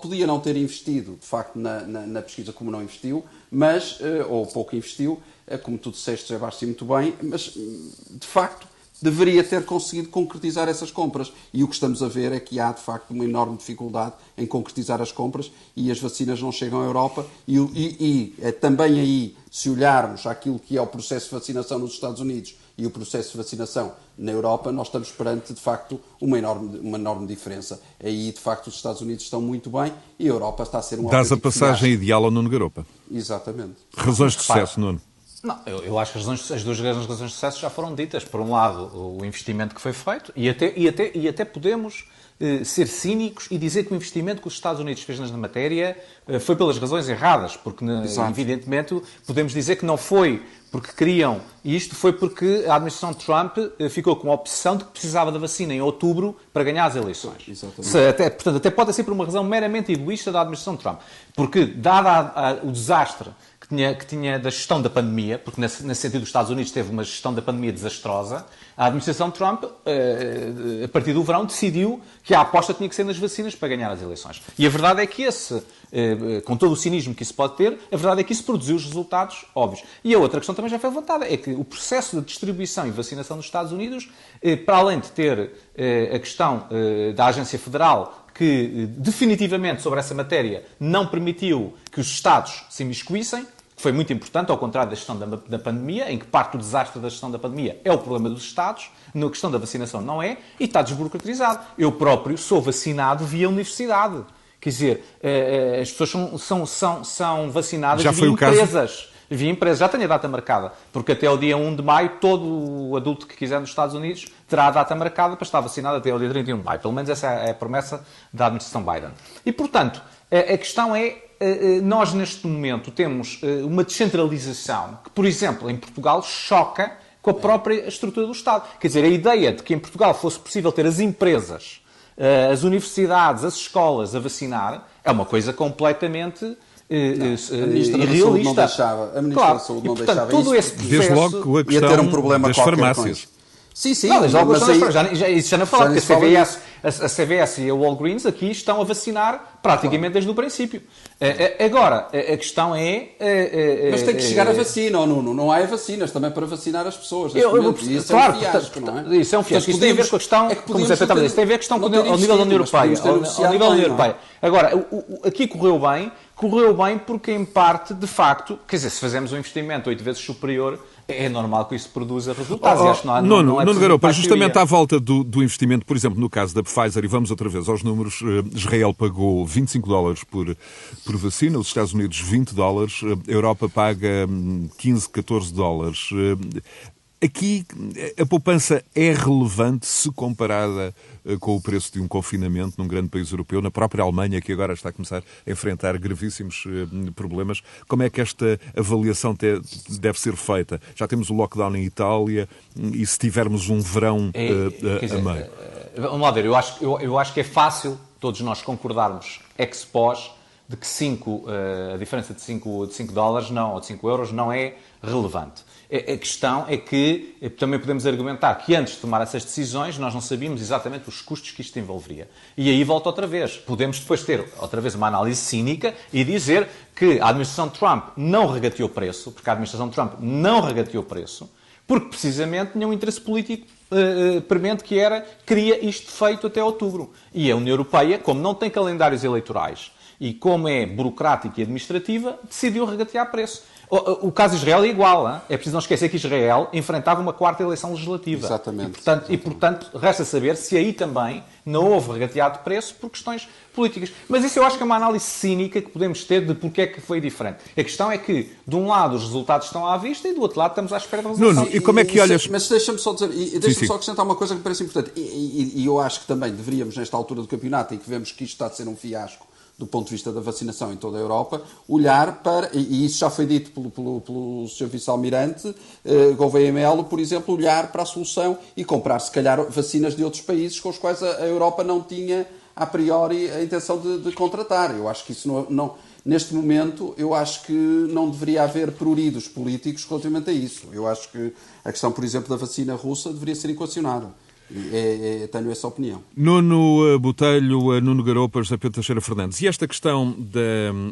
S3: podia não ter investido, de facto, na, na, na pesquisa como não investiu, mas, eh, ou pouco investiu, como tu disseste, já basta muito bem, mas de facto deveria ter conseguido concretizar essas compras. E o que estamos a ver é que há, de facto, uma enorme dificuldade em concretizar as compras e as vacinas não chegam à Europa. E, e, e é também aí, se olharmos aquilo que é o processo de vacinação nos Estados Unidos e o processo de vacinação na Europa, nós estamos perante, de facto, uma enorme, uma enorme diferença. Aí, de facto, os Estados Unidos estão muito bem e a Europa está a ser um
S1: Dás a passagem ideal ao Nuno Garopa.
S3: Exatamente.
S1: Razões de sucesso, Nuno.
S2: Não, eu, eu acho que as, razões, as duas grandes razões de sucesso já foram ditas. Por um lado, o investimento que foi feito, e até, e até, e até podemos eh, ser cínicos e dizer que o investimento que os Estados Unidos fez na matéria eh, foi pelas razões erradas, porque, evidentemente, podemos dizer que não foi porque queriam, e isto foi porque a administração Trump eh, ficou com a opção de que precisava da vacina em outubro para ganhar as eleições. Exatamente. Até, portanto, até pode ser por uma razão meramente egoísta da administração Trump. Porque, dado o desastre que tinha, que tinha da gestão da pandemia, porque nesse, nesse, sentido os Estados Unidos teve uma gestão da pandemia desastrosa, a administração Trump, eh, a partir do verão, decidiu que a aposta tinha que ser nas vacinas para ganhar as eleições. E a verdade é que esse, eh, com todo o cinismo que isso pode ter, a verdade é que isso produziu os resultados óbvios. E a outra questão também já foi levantada, é que o processo de distribuição e vacinação nos Estados Unidos, eh, para além de ter a questão da Agência Federal que definitivamente sobre essa matéria não permitiu que os Estados se imiscuíssem, foi muito importante, ao contrário da gestão da, da, pandemia, em que parte do desastre da gestão da pandemia é o problema dos Estados, na questão da vacinação não é, e está desburocratizado. Eu próprio sou vacinado via universidade. Quer dizer, eh, eh, as pessoas são, são, são, são vacinadas
S1: Já
S2: via
S1: empresas.
S2: Caso? Via empresas. Já tenho a data marcada, porque até o dia 1 de maio, todo adulto que quiser nos Estados Unidos terá a data marcada para estar vacinado até o dia 31 de maio. Pelo menos essa é a promessa da administração Biden. E, portanto, a questão é nós neste momento temos eh, uma descentralização que, por exemplo, em Portugal choca com a própria estrutura do Estado. Quer dizer, a ideia de que em Portugal fosse possível ter as empresas, as universidades, as escolas a vacinar é uma coisa completamente não, a Ministra irrealista. Da Saúde não
S3: deixava, a Ministra claro. da Saúde não e, portanto, deixava todo isso. Esse
S1: processo Desde logo a questão
S3: ia ter um problema
S1: das farmácias.
S2: Sim, sim. Não, mas, mas aí, já, já, isso já não falava, porque a CVS, a, a, CVS e a Walgreens aqui estão a vacinar praticamente desde o princípio. Agora, a, questão é...
S3: Mas tem que chegar a vacina, ou Nuno. Não há vacinas também para vacinar as pessoas. Eu, eu, isso claro, é um fiasco, não é?
S2: Isso é um fiasco. Isso tem a ver com a questão... É que como você isso tem a ver com a questão ao nível da União Europeia. Ao nível da União Europeia. Agora, o, o, aqui correu bem, correu bem porque, em parte, de facto, quer dizer, se fazemos um investimento oito vezes superior é normal que isso produza resultados. Oh, e acho que não, há,
S1: não,
S2: não, é
S1: Garopa, justamente à volta do, do, investimento, por exemplo, no caso da Pfizer, e vamos outra vez aos números, eh, Israel pagou 25 dólares por, por vacina, os Estados Unidos 20 dólares, eh, a Europa paga 15, hum, 14 dólares. Eh, Aqui a poupança é relevante se comparada eh, com o preço de um confinamento num grande país europeu, na própria Alemanha, que agora está a começar a enfrentar gravíssimos eh, problemas. Como é que esta avaliação deve ser feita? Já temos o lockdown em Itália e se tivermos um verão é, a, dizer, a meio?
S2: Vamos lá ver, eu acho, eu, eu acho que é fácil todos nós concordarmos ex pós de que cinco, a diferença de 5 de cinco dólares não, ou de 5 euros não é relevante. A questão é que eh, também podemos argumentar que antes de tomar essas decisões nós não sabíamos exatamente os custos que isto envolveria. E aí volta outra vez. Podemos depois ter outra vez uma análise cínica e dizer que a administração Trump não regateou preço, porque a administração Trump não regateou preço, porque precisamente tinha um interesse político uh, premente que era queria isto feito até outubro. E a União Europeia, como não tem calendários eleitorais, e como é burocrática e administrativa, decidiu regatear preço. O, o caso de Israel é igual. Hein? É preciso não esquecer que Israel enfrentava uma quarta eleição legislativa.
S3: Exatamente.
S2: E portanto, e, portanto resta saber se aí também não houve regateado de preço por questões políticas. Mas isso eu acho que é uma análise cínica que podemos ter de porque é que foi diferente. A questão é que, de um lado, os resultados estão à vista e do outro lado estamos à espera dos resultados.
S1: Nuno, e como é que olhas...
S3: Mas deixa-me só dizer, e deixa-me só acrescentar uma coisa que me parece importante. E, e, e eu acho que também deveríamos, nesta altura do campeonato, em que vemos que isto está a ser um fiasco, do ponto de vista da vacinação em toda a Europa, olhar para, e isso já foi dito pelo, pelo, pelo Sr. Vice-Almirante eh, Gouveia Melo, por exemplo, olhar para a solução e comprar, se calhar, vacinas de outros países com os quais a, a Europa não tinha, a priori, a intenção de, de contratar. Eu acho que isso não, não, Neste momento, eu acho que não deveria haver pruridos políticos relativamente a isso. Eu acho que a questão, por exemplo, da vacina russa deveria ser equacionada. É, é, tenho essa opinião.
S1: Nuno eh, Botelho, eh, Nuno Garopa, José Pedro Teixeira Fernandes. E esta questão da,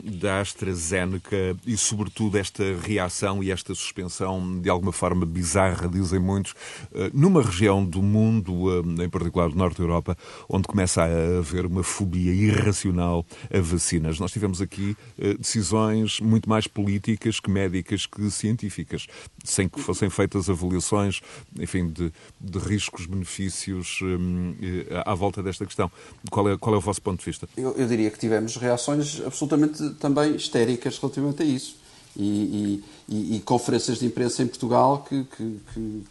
S1: da AstraZeneca e, sobretudo, esta reação e esta suspensão de alguma forma bizarra, dizem muitos, eh, numa região do mundo, em particular do Norte da Europa, onde começa a haver uma fobia irracional a vacinas. Nós tivemos aqui decisões muito mais políticas que médicas que científicas, sem que fossem feitas avaliações, enfim, de, de riscos-benefícios benefícios hum, eh, à volta desta questão. Qual é, qual é o vosso ponto de vista?
S3: Eu, eu diria que tivemos reações absolutamente também histéricas relativamente a isso. E, e, e, conferências de imprensa em Portugal que, que, que,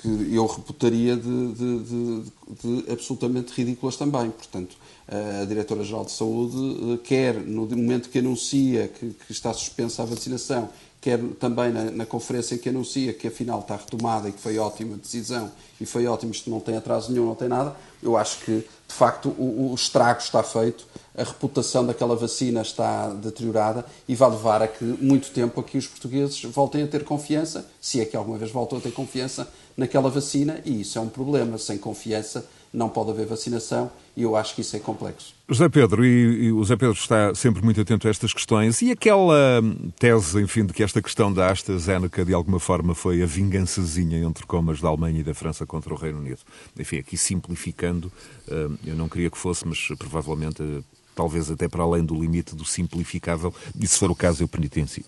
S3: que eu reputaria de, de, de, de, absolutamente ridículas também. Portanto, a Diretora-Geral de Saúde eh, quer, no momento que anuncia que, que está suspensa a vacinação quer também na, na, conferência em que anuncia que afinal está retomada e que foi ótima decisão e foi ótimo, isto não tem atraso nenhum, não tem nada, eu acho que de facto o, o estrago está feito, a reputação daquela vacina está deteriorada e vai levar a que muito tempo aqui os portugueses voltem a ter confiança, se é que alguma vez voltam a ter confiança naquela vacina e isso é um problema, sem confiança não pode haver vacinação e eu acho que isso é complexo.
S1: José Pedro, e, e, o José Pedro está sempre muito atento a estas questões, e aquela tese, enfim, de que esta questão da AstraZeneca de alguma forma foi a vingançazinha entre comas da Alemanha e da França contra o Reino Unido. Enfim, aqui simplificando, eh, eu não queria que fosse, mas provavelmente, eh, talvez até para além do limite do simplificável, e se for o caso eu penitencio.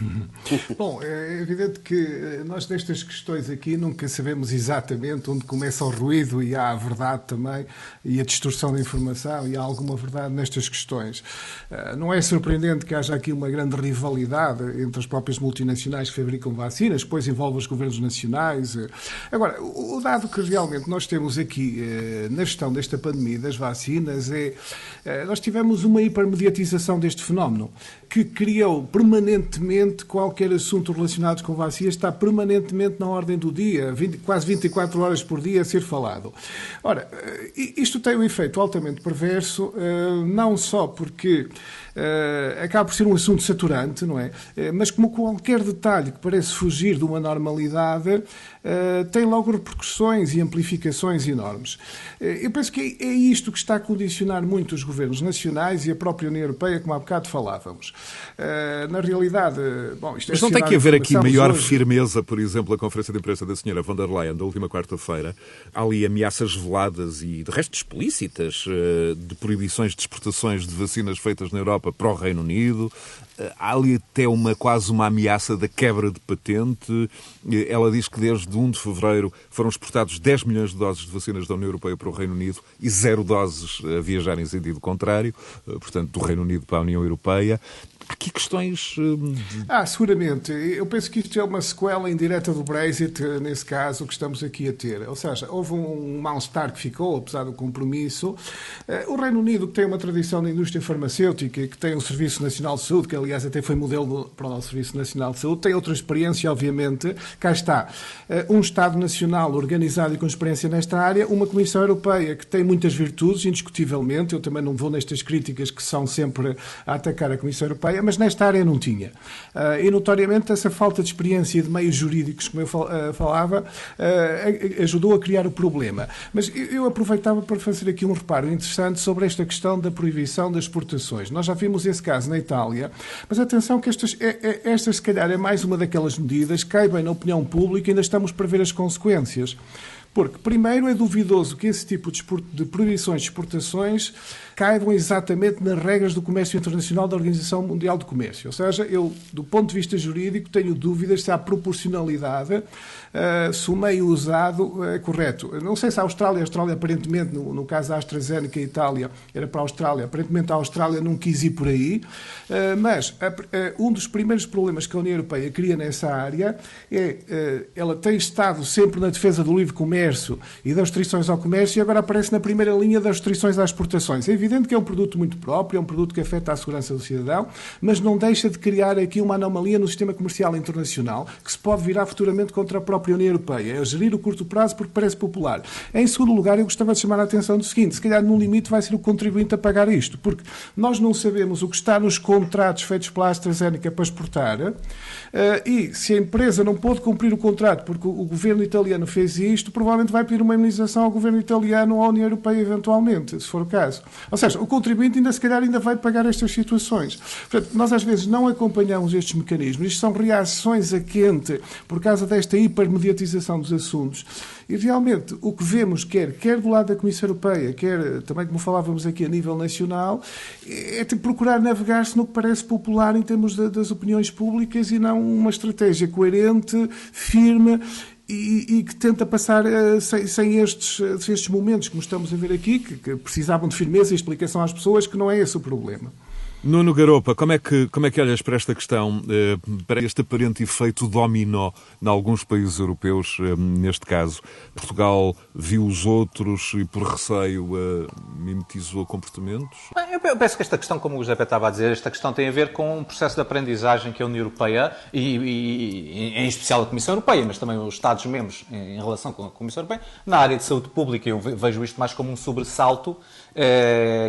S4: Bom, é evidente que eh, nós nestas questões aqui nunca sabemos exatamente onde começa o ruído e há a verdade também e a distorção da informação e há alguma verdade nestas questões. Eh, não é surpreendente que haja aqui uma grande rivalidade entre as próprias multinacionais que fabricam vacinas, depois envolve os governos nacionais. Eh. Agora, o dado que realmente nós temos aqui na gestão desta pandemia das vacinas é nós tivemos uma hipermediatização deste fenómeno que criou permanentemente qualquer assunto relacionado com vacinas, está permanentemente na ordem do dia, 20, quase 24 horas por dia a ser falado. Ora, eh, isto tem um efeito altamente perverso, eh, não só porque uh, acaba por ser um assunto saturante, não é? Mas como qualquer detalhe que parece fugir de uma normalidade, uh, tem logo repercussões e amplificações enormes. eu penso que é isto que está a condicionar muito os governos nacionais e a própria União Europeia, como há bocado falávamos. na realidade, bom, isto é
S1: Mas não tem que haver aqui maior hoje... firmeza, por exemplo, a conferência de imprensa da senhora von der Leyen da última quarta-feira. Há ali ameaças veladas e, de resto, explícitas de proibições de exportações de vacinas feitas na Europa para o Reino Unido. Eh, há ali até uma, quase uma ameaça da quebra de patente. Eh, ela diz que desde 1 de fevereiro foram exportados 10 milhões de doses de vacinas da União Europeia para o Reino Unido e zero doses a viajar em sentido contrário, eh, portanto, do Reino Unido para a União Europeia. Aqui questões. Hum,
S4: ah, seguramente. Eu penso que isto é uma sequela indireta do Brexit, nesse caso, que estamos aqui a ter. Ou seja, houve um mal-estar que ficou, apesar do compromisso. Eh, o Reino Unido, que tem uma tradição na indústria farmacêutica que tem um Serviço Nacional de Saúde, que aliás até foi modelo para o Serviço Nacional de Saúde, tem outra experiência, obviamente. Cá está. Eh, um Estado Nacional organizado e com experiência nesta área, uma Comissão Europeia que tem muitas virtudes, indiscutivelmente. Eu também não vou nestas críticas que são sempre a atacar a Comissão Europeia, mas nesta área não tinha. Uh, e, notoriamente, essa falta de experiência de meios jurídicos, como eu uh, falava, uh, ajudou a criar o problema. Mas eu, eu aproveitava para fazer aqui um reparo interessante sobre esta questão da proibição das exportações. Nós já vimos esse caso na Itália, mas atenção que estas, é, é, esta, se calhar, é mais uma daquelas medidas que caem bem na opinião pública e ainda estamos para ver as consequências. Porque, primeiro, é duvidoso que esse tipo de proibições de exportações caibam exatamente nas regras do comércio internacional da Organização Mundial do Comércio. Ou seja, eu, do ponto de vista jurídico, tenho dúvidas se há proporcionalidade, uh, se o meio usado é correto. Não sei se a Austrália, a Austrália aparentemente, no, no caso da AstraZeneca e Itália, era para a Austrália, aparentemente a Austrália não quis ir por aí, uh, mas uh, um dos primeiros problemas que a União Europeia cria nessa área é, ela tem estado sempre na defesa do livre comércio e das restrições ao comércio e agora aparece na primeira linha das restrições às exportações. É evidente que é um produto muito próprio, é um produto que afeta a segurança do cidadão, mas não deixa de criar aqui uma anomalia no sistema comercial internacional que se pode virar futuramente contra a própria União Europeia. É gerir o curto prazo porque parece popular. Em segundo lugar, eu gostava de chamar a atenção do seguinte: se calhar no limite vai ser o contribuinte a pagar isto, porque nós não sabemos o que está nos contratos feitos pela AstraZeneca para exportar eh, e se a empresa não pôde cumprir o contrato porque o governo italiano fez isto, provavelmente vai pedir uma indenização ao governo italiano ou à União Europeia eventualmente, se for o caso. Ou seja, o contribuinte ainda se calhar ainda vai pagar estas situações. Portanto, nós às vezes não acompanhamos estes mecanismos. Isto são reações a quente por causa desta hipermediatização dos assuntos. E realmente o que vemos, quer, quer do lado da Comissão Europeia, quer também, como falávamos aqui a nível nacional, é procurar navegar-se no que parece popular em termos de, das opiniões públicas e não uma estratégia coerente, firme e, e, que tenta passar uh, sem, sem estes, estes momentos, como estamos a ver aqui, que, que precisavam de firmeza e explicação às pessoas, que não é esse o problema.
S1: Nuno Garopa, como é que, como é que olhas para esta questão, eh, para este aparente efeito dominó em alguns países europeus, eh, neste caso? Portugal viu os outros e, por receio, eh, mimetizou comportamentos?
S2: Eu penso que esta questão, como o José estava a dizer, esta questão tem a ver com um processo de aprendizagem que a União Europeia, e, e em especial a Comissão Europeia, mas também os Estados-membros em relação com a Comissão Europeia, na área de saúde pública, eu vejo isto mais como um sobressalto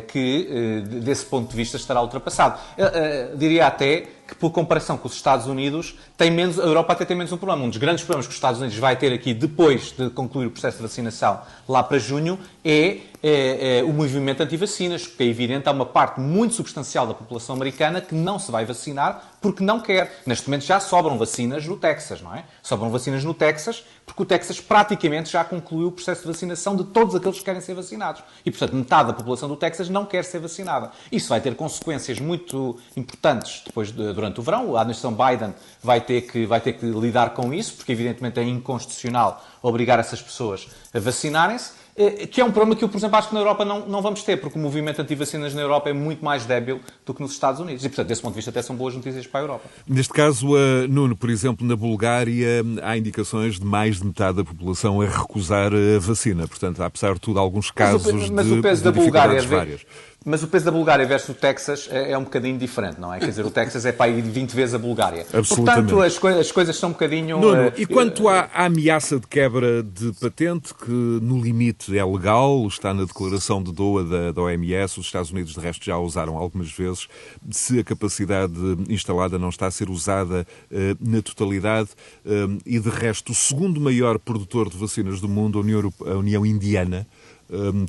S2: que, desse ponto de vista, estará ultrapassado. Uh, diria até que, por comparação com os Estados Unidos, tem menos, a Europa até tem menos um problema. Um dos grandes problemas que os Estados Unidos vai ter aqui depois de concluir o processo de vacinação lá para junho é, é, é o movimento anti-vacinas, porque é evidente há uma parte muito substancial da população americana que não se vai vacinar porque não quer. Neste momento já sobram vacinas no Texas, não é? Sobram vacinas no Texas porque o Texas praticamente já concluiu o processo de vacinação de todos aqueles que querem ser vacinados. E, portanto, metade da população do Texas não quer ser vacinada. Isso vai ter consequências muito importantes depois de, durante o verão. A administração Biden vai ter, que, vai ter que lidar com isso, porque, evidentemente, é inconstitucional obrigar essas pessoas a vacinarem-se. Eh, que é um problema que eu, por exemplo, acho que na Europa não, não vamos ter, porque o movimento anti-vacinas na Europa é muito mais débil do que nos Estados Unidos. E, portanto, desse ponto de vista, até são boas notícias para a Europa.
S1: Neste caso, Nuno, por exemplo, na Bulgária há indicações de mais de metade da população a recusar a vacina. Portanto, há, apesar de tudo, alguns casos mas o, mas de, o peso da Bulgária, várias.
S2: Mas o peso da Bulgária versus o Texas é, é, um bocadinho diferente, não é? Quer dizer, o Texas é para ir 20 vezes a Bulgária. Portanto, as, as coisas são um bocadinho.
S1: Nuno, uh, e quanto à, à, ameaça de quebra de patente, que no limite é legal, está na declaração de Doha da, da OMS, os Estados Unidos, de resto, já a usaram algumas vezes, se a capacidade instalada não está a ser usada uh, na totalidade, uh, e de resto, o segundo maior produtor de vacinas do mundo, a União, a União Indiana,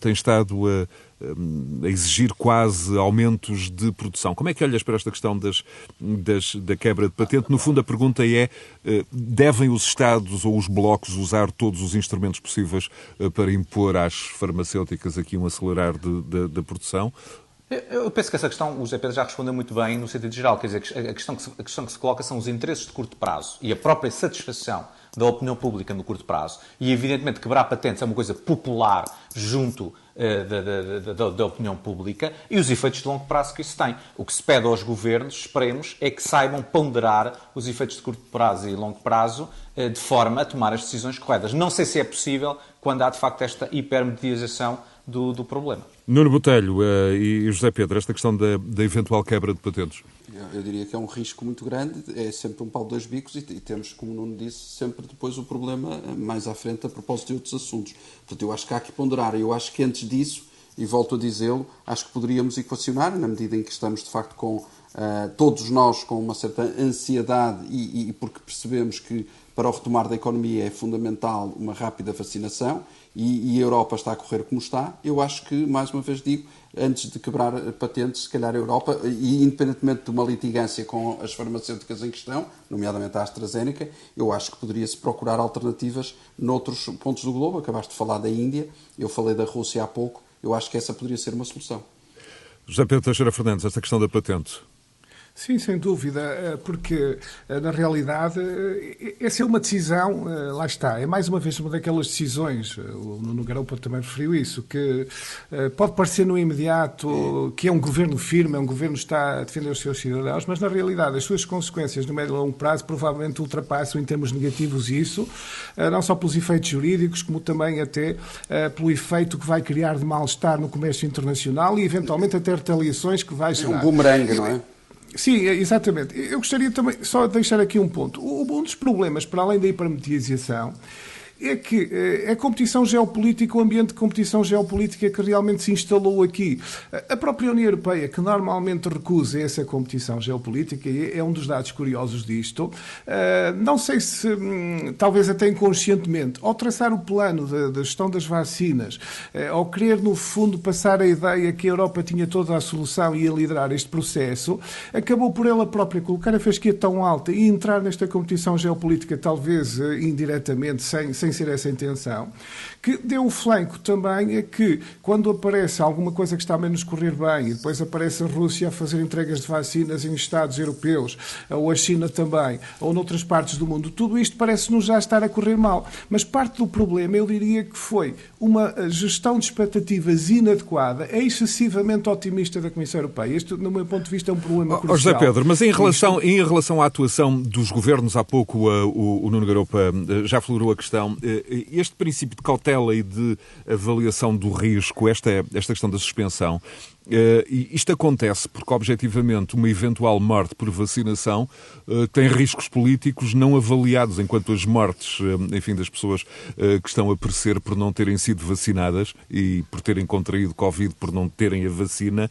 S1: tem estado a a exigir quase aumentos de produção. Como é que olhas para esta questão das, das, da quebra de patente? No fundo, a pergunta é: eh, devem os Estados ou os blocos usar todos os instrumentos possíveis eh, para impor às farmacêuticas aqui um acelerar da produção?
S2: Eu penso que essa questão, o José Pedro já respondeu muito bem no sentido geral. Quer dizer, a questão, que se, a questão que se coloca são os interesses de curto prazo e a própria satisfação da opinião pública no curto prazo. E, evidentemente, quebrar patentes é uma coisa popular junto da, da, da, da, opinião pública e os efeitos de longo prazo que isso tem. O que se pede aos governos, esperemos, é que saibam ponderar os efeitos de curto prazo e longo prazo uh, de forma a tomar as decisões corretas. Não sei se é possível quando há, de facto, esta hipermediatização do, do problema.
S1: Nuno Botelho uh, e José Pedro, esta questão da, da eventual quebra de patentes.
S3: Eu, eu, diria que é um risco muito grande, é sempre um pau de dois bicos e, e, temos, como o Nuno disse, sempre depois o problema eh, mais à frente a propósito de outros assuntos. Portanto, eu acho que há que ponderar. Eu acho que antes disso, e volto a dizê-lo, acho que poderíamos equacionar, na medida em que estamos de facto com uh, todos nós com uma certa ansiedade e, e porque percebemos que para o retomar da economia é fundamental uma rápida vacinação e, e, a Europa está a correr como está, eu acho que, mais uma vez digo, antes de quebrar patentes, se calhar a Europa, e independentemente de uma litigância com as farmacêuticas em questão, nomeadamente a AstraZeneca, eu acho que poderia-se procurar alternativas noutros pontos do globo. Acabaste de falar da Índia, eu falei da Rússia há pouco, eu acho que essa poderia ser uma solução.
S1: José Pedro Teixeira Fernandes, esta questão da patente,
S4: Sim, sem dúvida, eh, porque eh, na realidade eh, essa é uma decisão, lá está, é mais uma vez uma daquelas decisões, o Nuno Garoupa também referiu isso, que pode parecer no imediato que é um governo firme, é um governo que está a defender os seus cidadãos, mas na realidade as suas consequências no médio e longo prazo provavelmente ultrapassam em termos negativos isso, não só pelos efeitos jurídicos, como também até pelo efeito que vai criar de mal-estar no comércio internacional e eventualmente até retaliações que vai gerar.
S3: É um bumerangue, não é?
S4: Sim, é, exatamente. Eu gostaria também só de deixar aqui um ponto. Um dos problemas, para além da hipermediatização, é que é a competição geopolítica, o ambiente de competição geopolítica que realmente se instalou aqui. A própria União Europeia, que normalmente recusa essa competição geopolítica, é um dos dados curiosos disto, eh, não sei se, hum, talvez até inconscientemente, ao traçar o plano da gestão das vacinas, eh, ao querer, no fundo, passar a ideia que a Europa tinha toda a solução e ia liderar este processo, acabou por ela própria colocar a fasquia tão alta e entrar nesta competição geopolítica, talvez indiretamente, sem, sem ser essa a intenção, que deu o flanco também a que, quando aparece alguma coisa que está a menos correr bem, e depois aparece a Rússia a fazer entregas de vacinas em Estados europeus, ou a China também, ou noutras partes do mundo, tudo isto parece-nos já estar a correr mal. Mas parte do problema, eu diria que foi uma gestão de expectativas inadequada, é excessivamente otimista da Comissão Europeia. Este, no meu ponto de vista, é um problema crucial. Oh,
S1: José Pedro, mas em relação, em relação à atuação dos governos, há pouco uh, o, o Nuno Garopa uh, já florou a questão, uh, este princípio de cautela e de avaliação do risco, esta, esta questão da suspensão, Uh, isto acontece porque, objetivamente, uma eventual morte por vacinação uh, tem riscos políticos não avaliados, enquanto as mortes, enfim, das pessoas que estão a perecer por não terem sido vacinadas e por terem contraído Covid por não terem a vacina,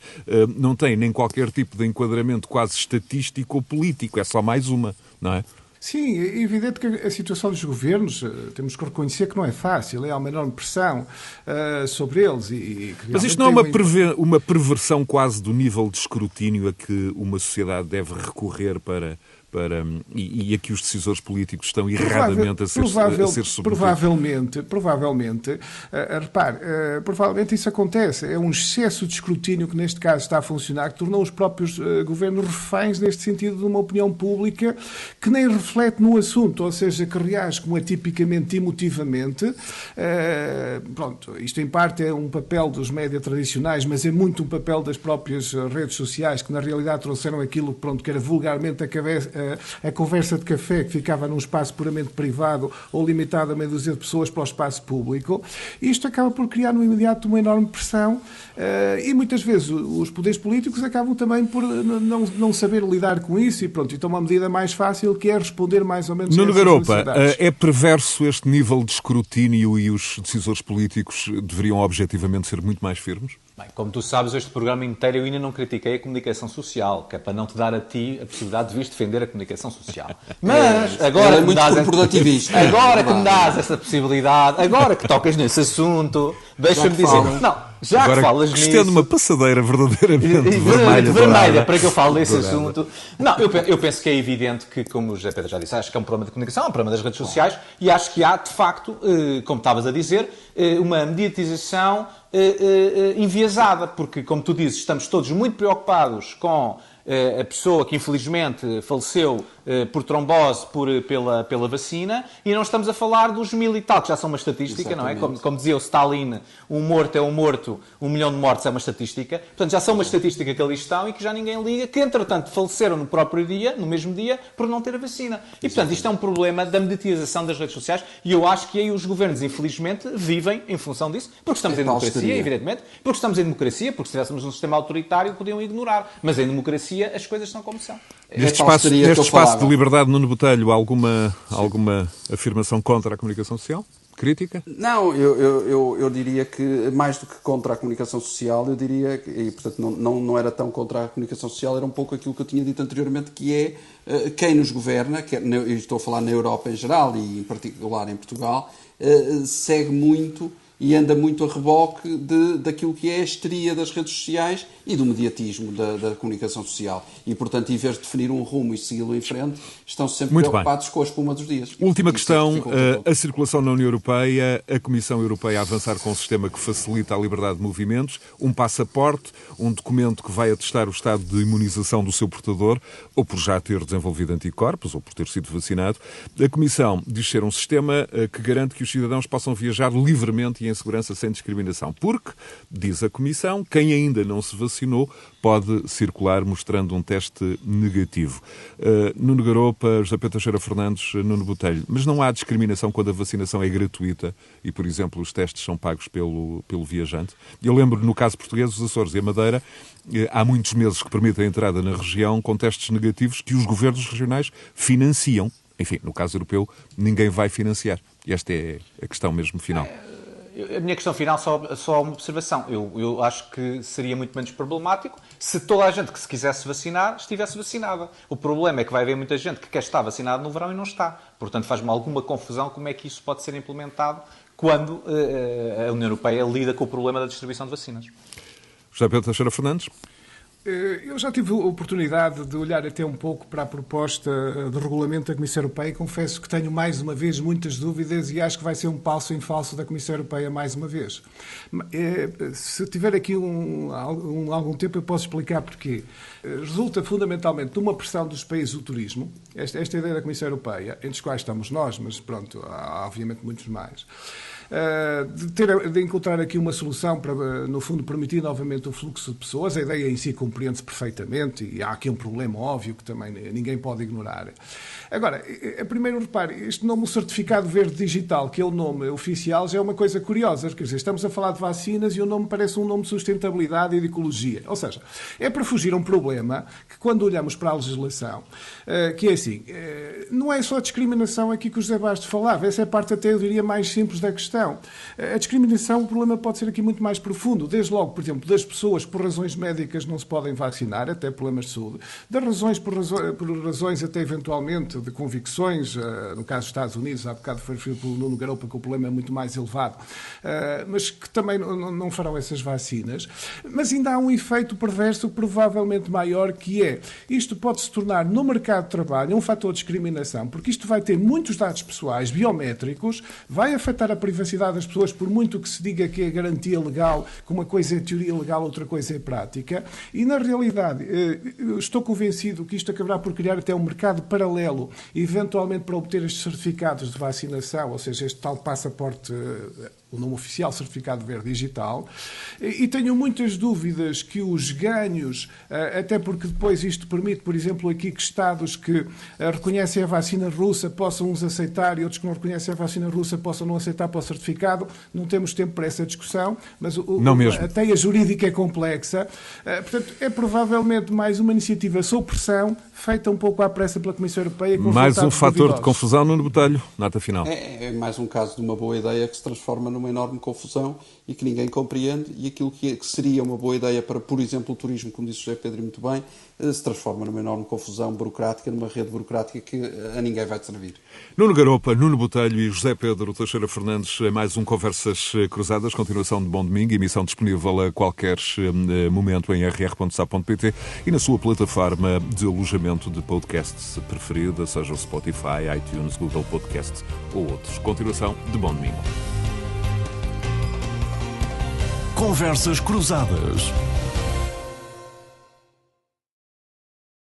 S1: não têm nem qualquer tipo de enquadramento quase estatístico ou político. É só mais uma, não é?
S4: Sim, é evidente que a situação dos governos, eh, temos que reconhecer que não é fácil, há uma enorme pressão uh, sobre eles. E,
S1: Mas isto não é uma, perver uma perversão quase do nível de escrutínio a que uma sociedade deve recorrer para, para, e, e aqui os decisores políticos estão erradamente a ser, provável, a ser
S4: Provavelmente, provavelmente, uh, repare, uh, provavelmente isso acontece. É um excesso de escrutínio que neste caso está a funcionar, que tornou os próprios uh, governos reféns neste sentido de uma opinião pública que nem reflete no assunto, ou seja, que reage como atipicamente emotivamente. Uh, pronto, isto em parte é um papel dos média tradicionais, mas é muito um papel das próprias redes sociais que na realidade trouxeram aquilo pronto, que era vulgarmente a cabeça a, conversa de café que ficava num espaço puramente privado ou limitado a meia dúzia de pessoas para o espaço público. Isto acaba por criar no imediato uma enorme pressão uh, e muitas vezes os poderes políticos acabam também por não, não saber lidar com isso e pronto, então uma medida mais fácil que é responder mais ou menos
S1: Nuno Garopa, é perverso este nível de escrutínio e os decisores políticos deveriam objetivamente ser muito mais firmes?
S2: Bem, como tu sabes, este programa inteiro eu ainda não critiquei a comunicação social, que é para não te dar a ti a possibilidade de vir defender a comunicação social. Mas é, agora,
S3: é que, me dás, essa...
S2: agora que me dás essa possibilidade, agora que tocas nesse assunto, deixa-me dizer. Não, já
S1: agora,
S2: que falas
S1: nisso. Estendo uma passadeira verdadeiramente
S2: vermelha, vermelha para que eu fale desse assunto. Não, eu, eu penso que é evidente que, como o José Pedro já disse, acho que é um problema de comunicação, é um problema das redes sociais e acho que há, de facto, eh, como estavas a dizer, eh, uma mediatização eh, enviesada, porque, como tu dizes, estamos todos muito preocupados com a pessoa que infelizmente faleceu por trombose por, eh, pela, pela vacina e não estamos a falar dos mil e tal, que já são uma estatística, Exatamente. não é? Como, como, dizia o Stalin, um morto é um morto, um milhão de mortes é uma estatística. Portanto, já são uma estatística que ali estão e que já ninguém liga, que entretanto faleceram no próprio dia, no mesmo dia, por não ter a vacina. E portanto, isto é um problema da mediatização das redes sociais e eu acho que aí os governos, infelizmente, vivem em função disso, porque estamos em democracia, evidentemente, porque estamos em democracia, porque se estivéssemos num sistema autoritário podiam ignorar. Mas em democracia as coisas são como são.
S1: Neste espaço, neste espaço de liberdade, Nuno Botelho, alguma, alguma afirmação contra a comunicação social? Crítica?
S3: Não, eu, eu, eu, eu, diria que mais do que contra a comunicação social, eu diria, e portanto não, não, não era tão contra a comunicação social, era um pouco aquilo que eu tinha dito anteriormente, que é uh, quem nos governa, que é, estou a falar na Europa em geral e em particular em Portugal, uh, segue muito e anda muito a reboque de, daquilo que é a histeria das redes sociais e do mediatismo da, da comunicação social. E, portanto, em vez de definir um rumo e segui-lo em frente, estão sempre muito preocupados bem. com a espuma dos dias.
S1: Última questão, a, eh, a circulação na União Europeia, a Comissão Europeia a avançar com um sistema que facilita a liberdade de movimentos, um passaporte, um documento que vai atestar o estado de imunização do seu portador, ou por já ter desenvolvido anticorpos, ou por ter sido vacinado. A Comissão diz ser um sistema eh, que garante que os cidadãos possam viajar livremente em segurança sem discriminação. Porque, diz a Comissão, quem ainda não se vacinou pode circular mostrando um teste negativo. Uh, Nuno Garopa, José Pedro Teixeira Fernandes, Nuno Botelho, mas não há discriminação quando a vacinação é gratuita e, por exemplo, os testes são pagos pelo, pelo viajante? Eu lembro, no caso português, os Açores e a Madeira, eh, há muitos meses que permitem a entrada na região com testes negativos que os governos regionais financiam. Enfim, no caso europeu, ninguém vai financiar. Esta é a questão mesmo final.
S2: A minha questão final, só, só uma observação. Eu, eu acho que seria muito menos problemático se toda a gente que se quisesse vacinar estivesse vacinada. O problema é que vai haver muita gente que quer estar vacinada no verão e não está. Portanto, faz-me alguma confusão como é que isso pode ser implementado quando uh, a União Europeia lida com o problema da distribuição de vacinas.
S1: José Pedro Teixeira Fernandes.
S4: Eh, eu já tive a oportunidade de olhar até um pouco para a proposta de regulamento da Comissão Europeia e confesso que tenho mais uma vez muitas dúvidas e acho que vai ser um passo em falso da Comissão Europeia mais uma vez. Eh, se tiver aqui um, um, algum tempo eu posso explicar porquê. Eh, resulta fundamentalmente de uma pressão dos países do turismo, esta, esta ideia da Comissão Europeia, entre os quais estamos nós, mas pronto, há obviamente muitos mais eh, de, ter, de encontrar aqui uma solução para, no fundo, permitir novamente o fluxo de pessoas. A ideia em si compreende-se perfeitamente e há aqui um problema óbvio que também ninguém pode ignorar. Agora, a primeiro repare, este nome, o certificado verde digital, que é o nome oficial, já é uma coisa curiosa. Quer dizer, estamos a falar de vacinas e o nome parece um nome de sustentabilidade e de ecologia. Ou seja, é para fugir a um problema que, quando olhamos para a legislação, eh, que é assim, eh, não é só a discriminação aqui que o José Bastos falava, essa é a parte até, eu diria, mais simples da questão. Eh, a discriminação, o problema pode ser aqui muito mais profundo. Desde logo, por exemplo, das pessoas que por razões médicas não se podem vacinar, até problemas de saúde, das razões por, razões, por razões até eventualmente de convicções, uh, no caso dos Estados Unidos, há bocado foi referido pelo Nuno Garoupa que o problema é muito mais elevado, uh, mas que também não farão essas vacinas. Mas ainda há um efeito perverso provavelmente maior que é, isto pode se tornar no mercado de trabalho um fator de discriminação, porque isto vai ter muitos dados pessoais biométricos, vai afetar a privacidade das pessoas, por muito que se diga que é garantia legal, que uma coisa é teoria legal, outra coisa é prática, e na realidade uh, estou convencido que isto acabará por criar até um mercado paralelo eventualmente para obter estes certificados de vacinação, ou seja, este tal passaporte eh, o nome oficial Certificado Verde Digital, e tenho muitas dúvidas que os ganhos, eh, até porque depois isto permite, por exemplo, aqui que Estados que eh, reconhecem a vacina russa possam uns aceitar e outros que não reconhecem a vacina russa possam não aceitar para o certificado. Não temos tempo para essa discussão, mas o,
S1: não mesmo.
S4: a teia jurídica é complexa. Eh, portanto, é provavelmente mais uma iniciativa sob pressão, feita um pouco à pressa pela Comissão Europeia.
S1: mais um fator de confusão no botelho, nota final.
S3: É, é mais um caso de uma boa ideia que se transforma numa uma enorme confusão e que ninguém compreende, e aquilo que seria uma boa ideia para, por exemplo, o turismo, como disse o José Pedro muito bem, eh, se transforma numa enorme confusão burocrática, numa rede burocrática que a ninguém vai servir.
S1: Nuno Garopa, Nuno Botelho e José Pedro Teixeira Fernandes, mais um Conversas Cruzadas, continuação de Bom Domingo, emissão disponível a qualquer eh, momento em rr.sa.pt e na sua plataforma de alojamento de podcasts preferida, seja o Spotify, iTunes, Google Podcasts ou outros. Continuação de Bom Domingo.
S5: Conversas Cruzadas.